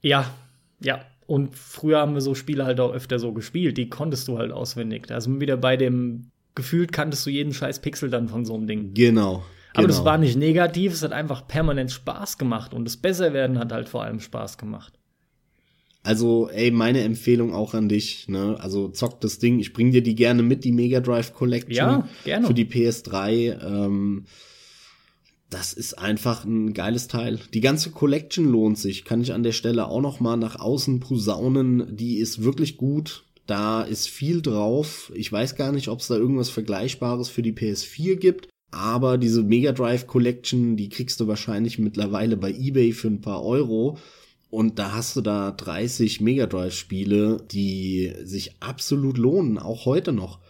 Ja, ja. Und früher haben wir so Spiele halt auch öfter so gespielt. Die konntest du halt auswendig. Also wieder bei dem gefühlt kanntest du jeden scheiß Pixel dann von so einem Ding. Genau. Aber genau. das war nicht negativ, es hat einfach permanent Spaß gemacht und das Besserwerden hat halt vor allem Spaß gemacht. Also, ey, meine Empfehlung auch an dich, ne? Also zock das Ding. Ich bring dir die gerne mit, die Mega Drive Collection. Ja, gerne. Für die PS3. Ähm, das ist einfach ein geiles Teil. Die ganze Collection lohnt sich, kann ich an der Stelle auch noch mal nach außen posaunen. Die ist wirklich gut. Da ist viel drauf. Ich weiß gar nicht, ob es da irgendwas Vergleichbares für die PS4 gibt. Aber diese Mega Drive Collection, die kriegst du wahrscheinlich mittlerweile bei eBay für ein paar Euro. Und da hast du da 30 Mega Drive Spiele, die sich absolut lohnen, auch heute noch.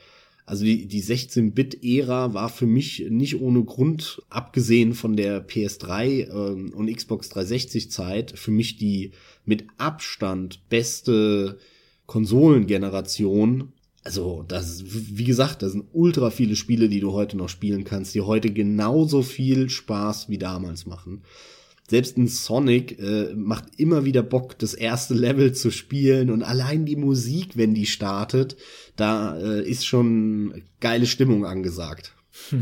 Also die, die 16-Bit-Ära war für mich nicht ohne Grund, abgesehen von der PS3 ähm, und Xbox 360-Zeit, für mich die mit Abstand beste Konsolengeneration. Also, das, wie gesagt, das sind ultra viele Spiele, die du heute noch spielen kannst, die heute genauso viel Spaß wie damals machen selbst ein Sonic äh, macht immer wieder Bock, das erste Level zu spielen und allein die Musik, wenn die startet, da äh, ist schon geile Stimmung angesagt.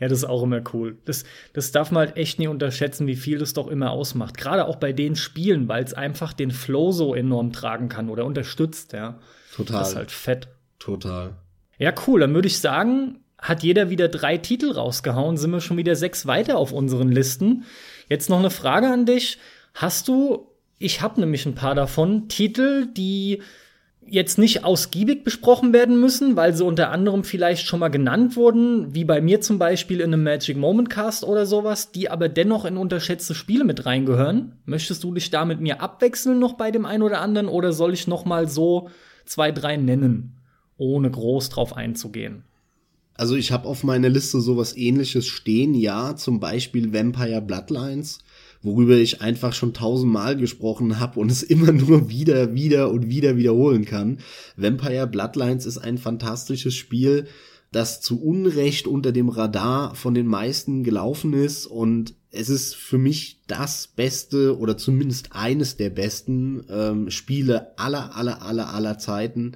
Ja, das ist auch immer cool. Das, das darf man halt echt nie unterschätzen, wie viel das doch immer ausmacht. Gerade auch bei den Spielen, weil es einfach den Flow so enorm tragen kann oder unterstützt, ja. Total. Das ist halt fett. Total. Ja, cool. Dann würde ich sagen, hat jeder wieder drei Titel rausgehauen, sind wir schon wieder sechs weiter auf unseren Listen. Jetzt noch eine Frage an dich. Hast du, ich habe nämlich ein paar davon, Titel, die jetzt nicht ausgiebig besprochen werden müssen, weil sie unter anderem vielleicht schon mal genannt wurden, wie bei mir zum Beispiel in einem Magic Moment Cast oder sowas, die aber dennoch in unterschätzte Spiele mit reingehören. Möchtest du dich da mit mir abwechseln noch bei dem einen oder anderen oder soll ich noch mal so zwei, drei nennen, ohne groß drauf einzugehen? Also ich habe auf meiner Liste sowas ähnliches stehen, ja, zum Beispiel Vampire Bloodlines, worüber ich einfach schon tausendmal gesprochen habe und es immer nur wieder, wieder und wieder wiederholen kann. Vampire Bloodlines ist ein fantastisches Spiel, das zu Unrecht unter dem Radar von den meisten gelaufen ist und es ist für mich das beste oder zumindest eines der besten ähm, Spiele aller, aller, aller, aller Zeiten.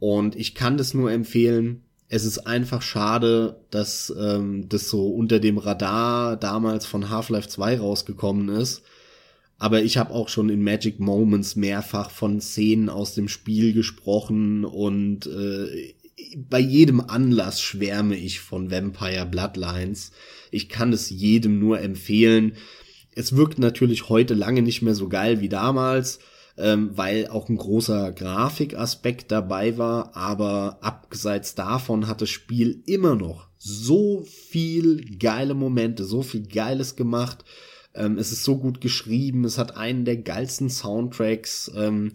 Und ich kann das nur empfehlen es ist einfach schade, dass ähm, das so unter dem Radar damals von Half-Life 2 rausgekommen ist. Aber ich habe auch schon in Magic Moments mehrfach von Szenen aus dem Spiel gesprochen und äh, bei jedem Anlass schwärme ich von Vampire Bloodlines. Ich kann es jedem nur empfehlen. Es wirkt natürlich heute lange nicht mehr so geil wie damals, ähm, weil auch ein großer Grafikaspekt dabei war, aber abseits davon hat das Spiel immer noch so viel geile Momente, so viel Geiles gemacht. Ähm, es ist so gut geschrieben, es hat einen der geilsten Soundtracks. Ähm,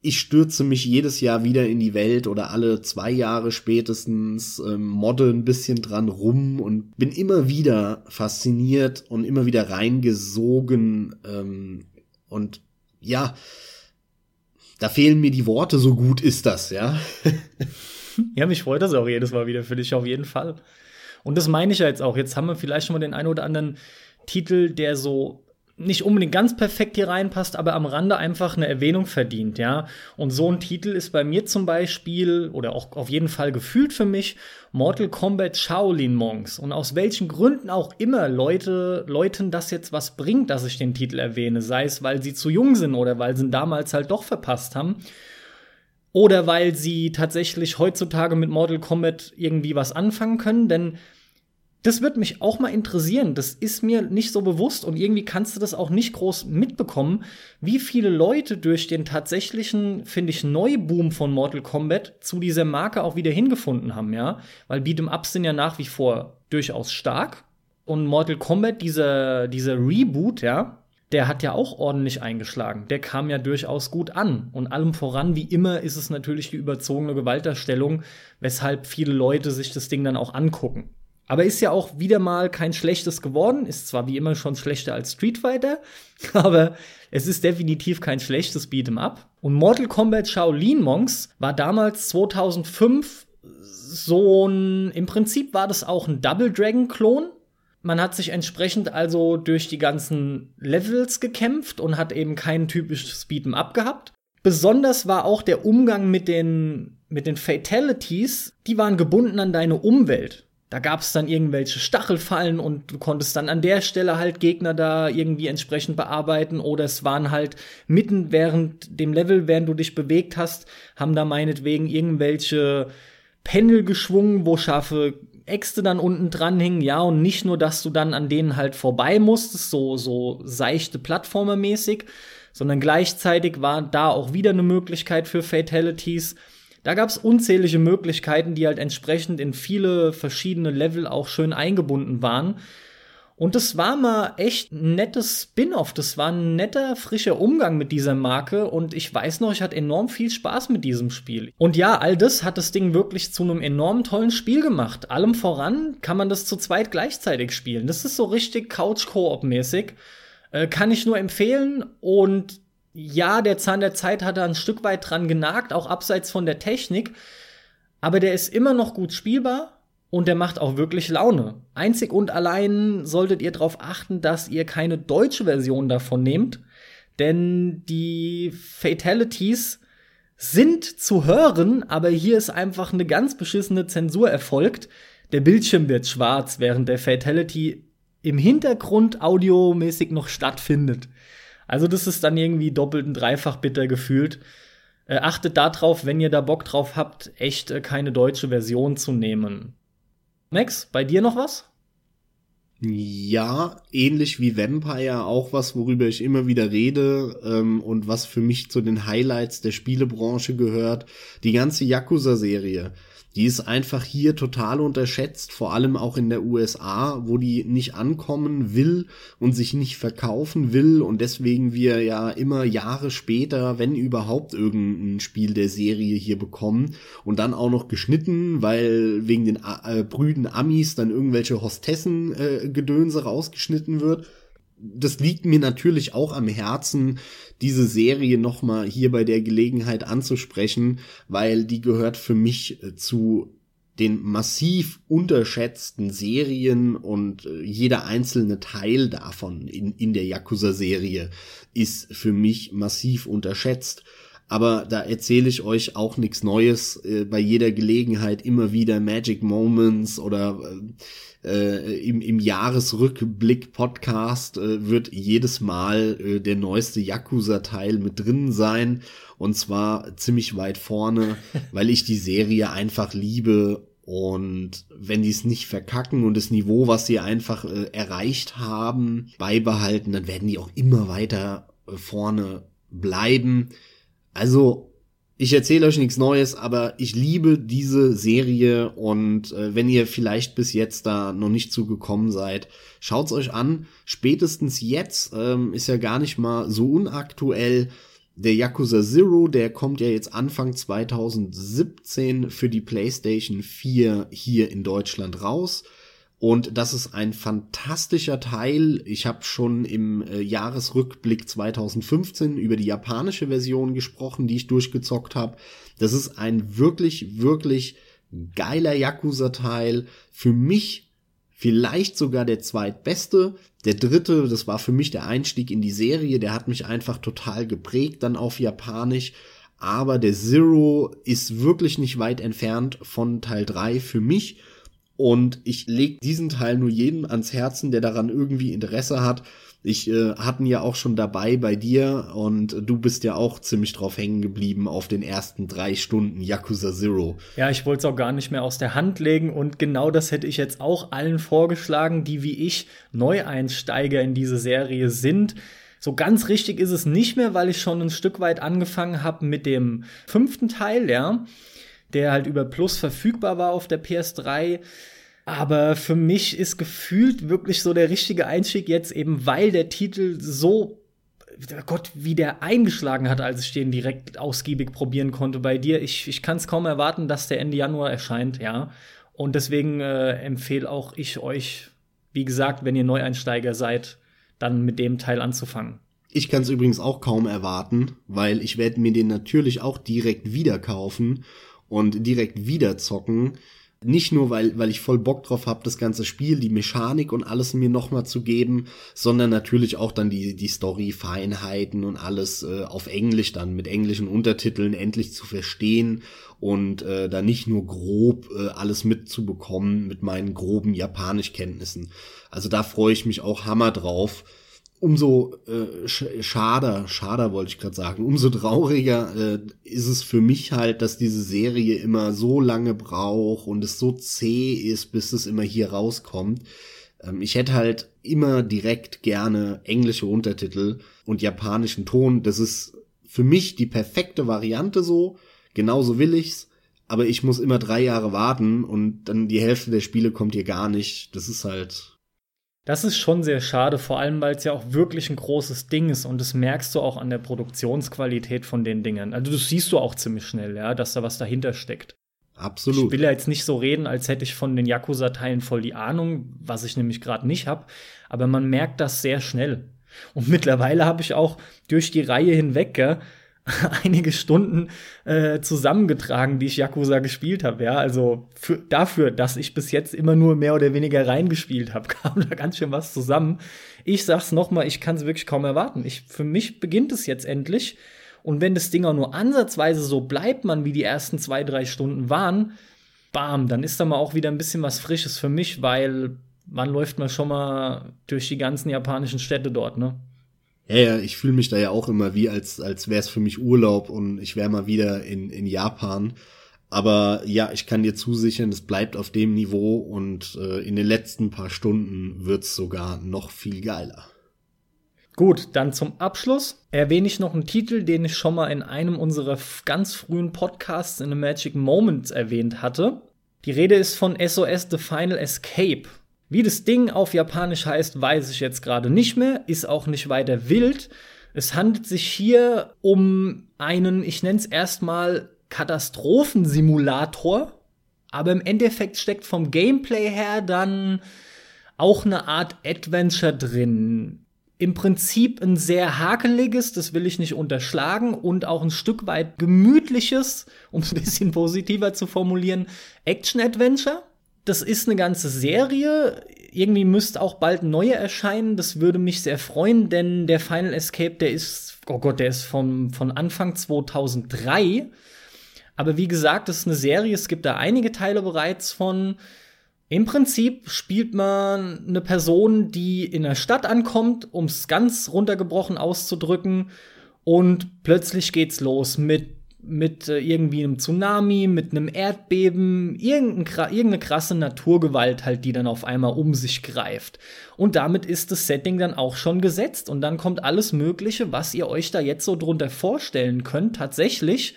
ich stürze mich jedes Jahr wieder in die Welt oder alle zwei Jahre spätestens, ähm, modde ein bisschen dran rum und bin immer wieder fasziniert und immer wieder reingesogen. Ähm, und ja, da fehlen mir die Worte, so gut ist das, ja. ja, mich freut das auch jedes Mal wieder für dich, auf jeden Fall. Und das meine ich ja jetzt auch. Jetzt haben wir vielleicht schon mal den einen oder anderen Titel, der so nicht unbedingt ganz perfekt hier reinpasst, aber am Rande einfach eine Erwähnung verdient, ja. Und so ein Titel ist bei mir zum Beispiel, oder auch auf jeden Fall gefühlt für mich, Mortal Kombat Shaolin Monks. Und aus welchen Gründen auch immer Leute, Leuten das jetzt was bringt, dass ich den Titel erwähne, sei es, weil sie zu jung sind oder weil sie ihn damals halt doch verpasst haben. Oder weil sie tatsächlich heutzutage mit Mortal Kombat irgendwie was anfangen können, denn das wird mich auch mal interessieren. Das ist mir nicht so bewusst und irgendwie kannst du das auch nicht groß mitbekommen, wie viele Leute durch den tatsächlichen, finde ich, Neuboom von Mortal Kombat zu dieser Marke auch wieder hingefunden haben, ja. Weil Beat'em Ups sind ja nach wie vor durchaus stark. Und Mortal Kombat, dieser, dieser Reboot, ja, der hat ja auch ordentlich eingeschlagen. Der kam ja durchaus gut an. Und allem voran, wie immer, ist es natürlich die überzogene Gewalterstellung, weshalb viele Leute sich das Ding dann auch angucken. Aber ist ja auch wieder mal kein schlechtes geworden. Ist zwar wie immer schon schlechter als Street Fighter, aber es ist definitiv kein schlechtes Beat'em Up. Und Mortal Kombat Shaolin Monks war damals 2005 so ein, im Prinzip war das auch ein Double Dragon Klon. Man hat sich entsprechend also durch die ganzen Levels gekämpft und hat eben kein typisches Beat'em Up gehabt. Besonders war auch der Umgang mit den, mit den Fatalities, die waren gebunden an deine Umwelt. Da gab es dann irgendwelche Stachelfallen und du konntest dann an der Stelle halt Gegner da irgendwie entsprechend bearbeiten oder es waren halt mitten während dem Level, während du dich bewegt hast, haben da meinetwegen irgendwelche Pendel geschwungen, wo scharfe Äxte dann unten dran hingen, ja, und nicht nur, dass du dann an denen halt vorbei musstest, so, so seichte Plattformermäßig, sondern gleichzeitig war da auch wieder eine Möglichkeit für Fatalities da gab es unzählige Möglichkeiten, die halt entsprechend in viele verschiedene Level auch schön eingebunden waren. Und das war mal echt ein nettes Spin-off. Das war ein netter, frischer Umgang mit dieser Marke. Und ich weiß noch, ich hatte enorm viel Spaß mit diesem Spiel. Und ja, all das hat das Ding wirklich zu einem enorm tollen Spiel gemacht. Allem voran kann man das zu zweit gleichzeitig spielen. Das ist so richtig Couch-Koop-mäßig. Äh, kann ich nur empfehlen. Und ja, der Zahn der Zeit hat da ein Stück weit dran genagt, auch abseits von der Technik. Aber der ist immer noch gut spielbar und der macht auch wirklich Laune. Einzig und allein solltet ihr darauf achten, dass ihr keine deutsche Version davon nehmt, denn die Fatalities sind zu hören, aber hier ist einfach eine ganz beschissene Zensur erfolgt. Der Bildschirm wird schwarz, während der Fatality im Hintergrund audiomäßig noch stattfindet. Also das ist dann irgendwie doppelt und dreifach bitter gefühlt. Äh, achtet darauf, wenn ihr da Bock drauf habt, echt äh, keine deutsche Version zu nehmen. Max, bei dir noch was? Ja, ähnlich wie Vampire auch was, worüber ich immer wieder rede ähm, und was für mich zu den Highlights der Spielebranche gehört. Die ganze Yakuza-Serie die ist einfach hier total unterschätzt, vor allem auch in der USA, wo die nicht ankommen will und sich nicht verkaufen will. Und deswegen wir ja immer Jahre später, wenn überhaupt irgendein Spiel der Serie hier bekommen und dann auch noch geschnitten, weil wegen den äh, Brüden Amis dann irgendwelche Hostessen äh, Gedönse rausgeschnitten wird das liegt mir natürlich auch am Herzen, diese Serie nochmal hier bei der Gelegenheit anzusprechen, weil die gehört für mich äh, zu den massiv unterschätzten Serien und äh, jeder einzelne Teil davon in, in der Yakuza-Serie ist für mich massiv unterschätzt. Aber da erzähle ich euch auch nichts Neues. Äh, bei jeder Gelegenheit immer wieder Magic Moments oder äh, äh, im, im Jahresrückblick-Podcast äh, wird jedes Mal äh, der neueste Yakuza-Teil mit drin sein. Und zwar ziemlich weit vorne, weil ich die Serie einfach liebe und wenn die es nicht verkacken und das Niveau, was sie einfach äh, erreicht haben, beibehalten, dann werden die auch immer weiter äh, vorne bleiben. Also ich erzähle euch nichts Neues, aber ich liebe diese Serie und äh, wenn ihr vielleicht bis jetzt da noch nicht zugekommen seid, schaut's euch an. Spätestens jetzt ähm, ist ja gar nicht mal so unaktuell. Der Yakuza Zero, der kommt ja jetzt Anfang 2017 für die PlayStation 4 hier in Deutschland raus. Und das ist ein fantastischer Teil. Ich habe schon im äh, Jahresrückblick 2015 über die japanische Version gesprochen, die ich durchgezockt habe. Das ist ein wirklich, wirklich geiler Yakuza-Teil. Für mich vielleicht sogar der zweitbeste. Der dritte, das war für mich der Einstieg in die Serie, der hat mich einfach total geprägt, dann auf Japanisch. Aber der Zero ist wirklich nicht weit entfernt von Teil 3 für mich. Und ich leg diesen Teil nur jedem ans Herzen, der daran irgendwie Interesse hat. Ich äh, hatten ja auch schon dabei bei dir und du bist ja auch ziemlich drauf hängen geblieben auf den ersten drei Stunden Yakuza Zero. Ja, ich wollte es auch gar nicht mehr aus der Hand legen und genau das hätte ich jetzt auch allen vorgeschlagen, die wie ich Neueinsteiger in diese Serie sind. So ganz richtig ist es nicht mehr, weil ich schon ein Stück weit angefangen habe mit dem fünften Teil, ja der halt über Plus verfügbar war auf der PS3. Aber für mich ist gefühlt wirklich so der richtige Einstieg jetzt eben, weil der Titel so Gott, wie der eingeschlagen hat, als ich den direkt ausgiebig probieren konnte bei dir. Ich, ich kann es kaum erwarten, dass der Ende Januar erscheint, ja. Und deswegen äh, empfehle auch ich euch, wie gesagt, wenn ihr Neueinsteiger seid, dann mit dem Teil anzufangen. Ich kann es übrigens auch kaum erwarten, weil ich werde mir den natürlich auch direkt wieder kaufen und direkt wieder zocken. Nicht nur, weil, weil ich voll Bock drauf habe, das ganze Spiel, die Mechanik und alles mir nochmal zu geben, sondern natürlich auch dann die, die Story-Feinheiten und alles äh, auf Englisch dann mit englischen Untertiteln endlich zu verstehen und äh, da nicht nur grob äh, alles mitzubekommen mit meinen groben Japanischkenntnissen. Also da freue ich mich auch hammer drauf umso äh, schader, schader wollte ich gerade sagen, umso trauriger äh, ist es für mich halt, dass diese Serie immer so lange braucht und es so zäh ist, bis es immer hier rauskommt. Ähm, ich hätte halt immer direkt gerne englische Untertitel und japanischen Ton. Das ist für mich die perfekte Variante so. Genauso will ich's. Aber ich muss immer drei Jahre warten und dann die Hälfte der Spiele kommt hier gar nicht. Das ist halt das ist schon sehr schade, vor allem weil es ja auch wirklich ein großes Ding ist und das merkst du auch an der Produktionsqualität von den Dingen. Also das siehst du auch ziemlich schnell, ja, dass da was dahinter steckt. Absolut. Ich will ja jetzt nicht so reden, als hätte ich von den Yakuza-Teilen voll die Ahnung, was ich nämlich gerade nicht habe, aber man merkt das sehr schnell. Und mittlerweile habe ich auch durch die Reihe hinweg gell, einige Stunden äh, zusammengetragen, die ich Yakuza gespielt habe. Ja, also für, dafür, dass ich bis jetzt immer nur mehr oder weniger reingespielt habe, kam da ganz schön was zusammen. Ich sag's noch mal, ich kann es wirklich kaum erwarten. Ich, für mich beginnt es jetzt endlich. Und wenn das Ding auch nur ansatzweise so bleibt, man wie die ersten zwei, drei Stunden waren, bam, dann ist da mal auch wieder ein bisschen was Frisches für mich, weil wann läuft man schon mal durch die ganzen japanischen Städte dort, ne? Ja, ja, ich fühle mich da ja auch immer wie, als, als wäre es für mich Urlaub und ich wäre mal wieder in, in Japan. Aber ja, ich kann dir zusichern, es bleibt auf dem Niveau und äh, in den letzten paar Stunden wird's sogar noch viel geiler. Gut, dann zum Abschluss erwähne ich noch einen Titel, den ich schon mal in einem unserer ganz frühen Podcasts in the Magic Moments erwähnt hatte. Die Rede ist von SOS The Final Escape. Wie das Ding auf Japanisch heißt, weiß ich jetzt gerade nicht mehr, ist auch nicht weiter wild. Es handelt sich hier um einen, ich nenne es erstmal Katastrophensimulator, aber im Endeffekt steckt vom Gameplay her dann auch eine Art Adventure drin. Im Prinzip ein sehr hakeliges, das will ich nicht unterschlagen, und auch ein Stück weit gemütliches, um es ein bisschen positiver zu formulieren, Action-Adventure das ist eine ganze Serie. Irgendwie müsste auch bald neue erscheinen. Das würde mich sehr freuen, denn der Final Escape, der ist, oh Gott, der ist vom, von Anfang 2003. Aber wie gesagt, das ist eine Serie. Es gibt da einige Teile bereits von. Im Prinzip spielt man eine Person, die in der Stadt ankommt, um es ganz runtergebrochen auszudrücken. Und plötzlich geht's los mit mit äh, irgendwie einem Tsunami, mit einem Erdbeben, irgendein, irgendeine krasse Naturgewalt halt, die dann auf einmal um sich greift. Und damit ist das Setting dann auch schon gesetzt und dann kommt alles Mögliche, was ihr euch da jetzt so drunter vorstellen könnt, tatsächlich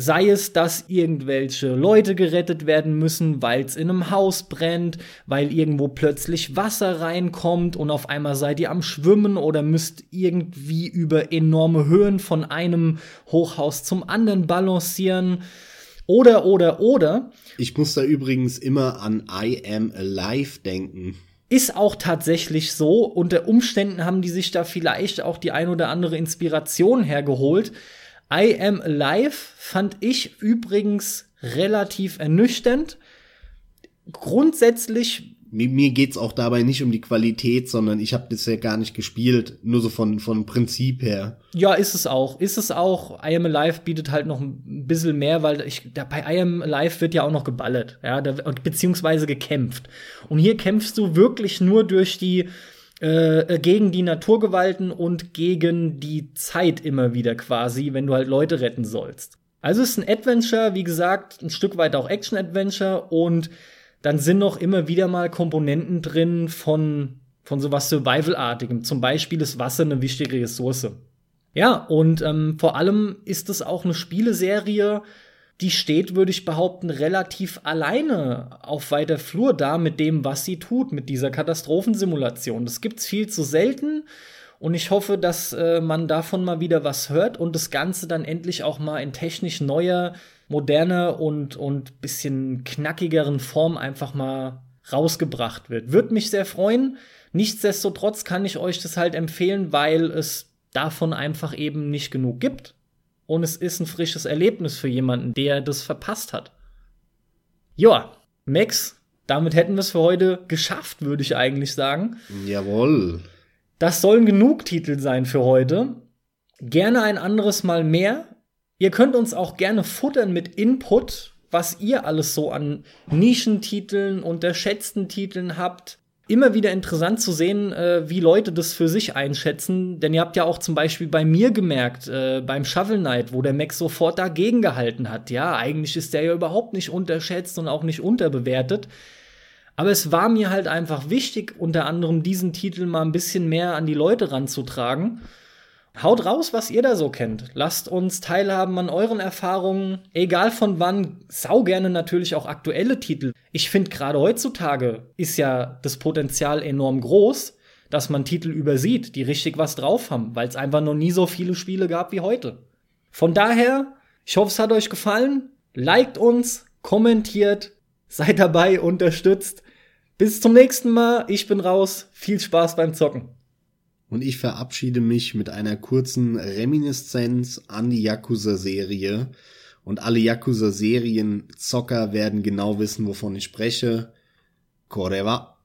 Sei es, dass irgendwelche Leute gerettet werden müssen, weil es in einem Haus brennt, weil irgendwo plötzlich Wasser reinkommt und auf einmal seid ihr am Schwimmen oder müsst irgendwie über enorme Höhen von einem Hochhaus zum anderen balancieren. Oder, oder, oder. Ich muss da übrigens immer an I Am Alive denken. Ist auch tatsächlich so. Unter Umständen haben die sich da vielleicht auch die ein oder andere Inspiration hergeholt. I Am Alive fand ich übrigens relativ ernüchternd. Grundsätzlich mir, mir geht's auch dabei nicht um die Qualität, sondern ich habe das ja gar nicht gespielt, nur so von, von Prinzip her. Ja, ist es auch. Ist es auch. I Am Alive bietet halt noch ein bisschen mehr, weil ich, da, bei I Am Alive wird ja auch noch geballert, ja, da, beziehungsweise gekämpft. Und hier kämpfst du wirklich nur durch die, äh, gegen die Naturgewalten und gegen die Zeit immer wieder quasi, wenn du halt Leute retten sollst. Also es ist ein Adventure, wie gesagt, ein Stück weit auch Action-Adventure und dann sind noch immer wieder mal Komponenten drin von, von sowas Survival-artigem. Zum Beispiel ist Wasser eine wichtige Ressource. Ja, und ähm, vor allem ist es auch eine Spieleserie, die steht, würde ich behaupten, relativ alleine auf weiter Flur da mit dem, was sie tut, mit dieser Katastrophensimulation. Das gibt's viel zu selten. Und ich hoffe, dass äh, man davon mal wieder was hört und das Ganze dann endlich auch mal in technisch neuer moderner und, und bisschen knackigeren Form einfach mal rausgebracht wird. Würde mich sehr freuen. Nichtsdestotrotz kann ich euch das halt empfehlen, weil es davon einfach eben nicht genug gibt. Und es ist ein frisches Erlebnis für jemanden, der das verpasst hat. Ja, Max, damit hätten wir es für heute geschafft, würde ich eigentlich sagen. Jawohl. Das sollen genug Titel sein für heute. Gerne ein anderes Mal mehr. Ihr könnt uns auch gerne futtern mit Input, was ihr alles so an Nischentiteln, unterschätzten Titeln habt. Immer wieder interessant zu sehen, äh, wie Leute das für sich einschätzen. Denn ihr habt ja auch zum Beispiel bei mir gemerkt, äh, beim Shovel Knight, wo der Max sofort dagegen gehalten hat. Ja, eigentlich ist der ja überhaupt nicht unterschätzt und auch nicht unterbewertet. Aber es war mir halt einfach wichtig, unter anderem diesen Titel mal ein bisschen mehr an die Leute ranzutragen. Haut raus, was ihr da so kennt. Lasst uns teilhaben an euren Erfahrungen, egal von wann. Sau gerne natürlich auch aktuelle Titel. Ich finde gerade heutzutage ist ja das Potenzial enorm groß, dass man Titel übersieht, die richtig was drauf haben, weil es einfach noch nie so viele Spiele gab wie heute. Von daher, ich hoffe, es hat euch gefallen. Liked uns, kommentiert, seid dabei, unterstützt. Bis zum nächsten Mal. Ich bin raus. Viel Spaß beim Zocken und ich verabschiede mich mit einer kurzen Reminiszenz an die Yakuza-Serie. Und alle Yakuza-Serien-Zocker werden genau wissen, wovon ich spreche. Koreva.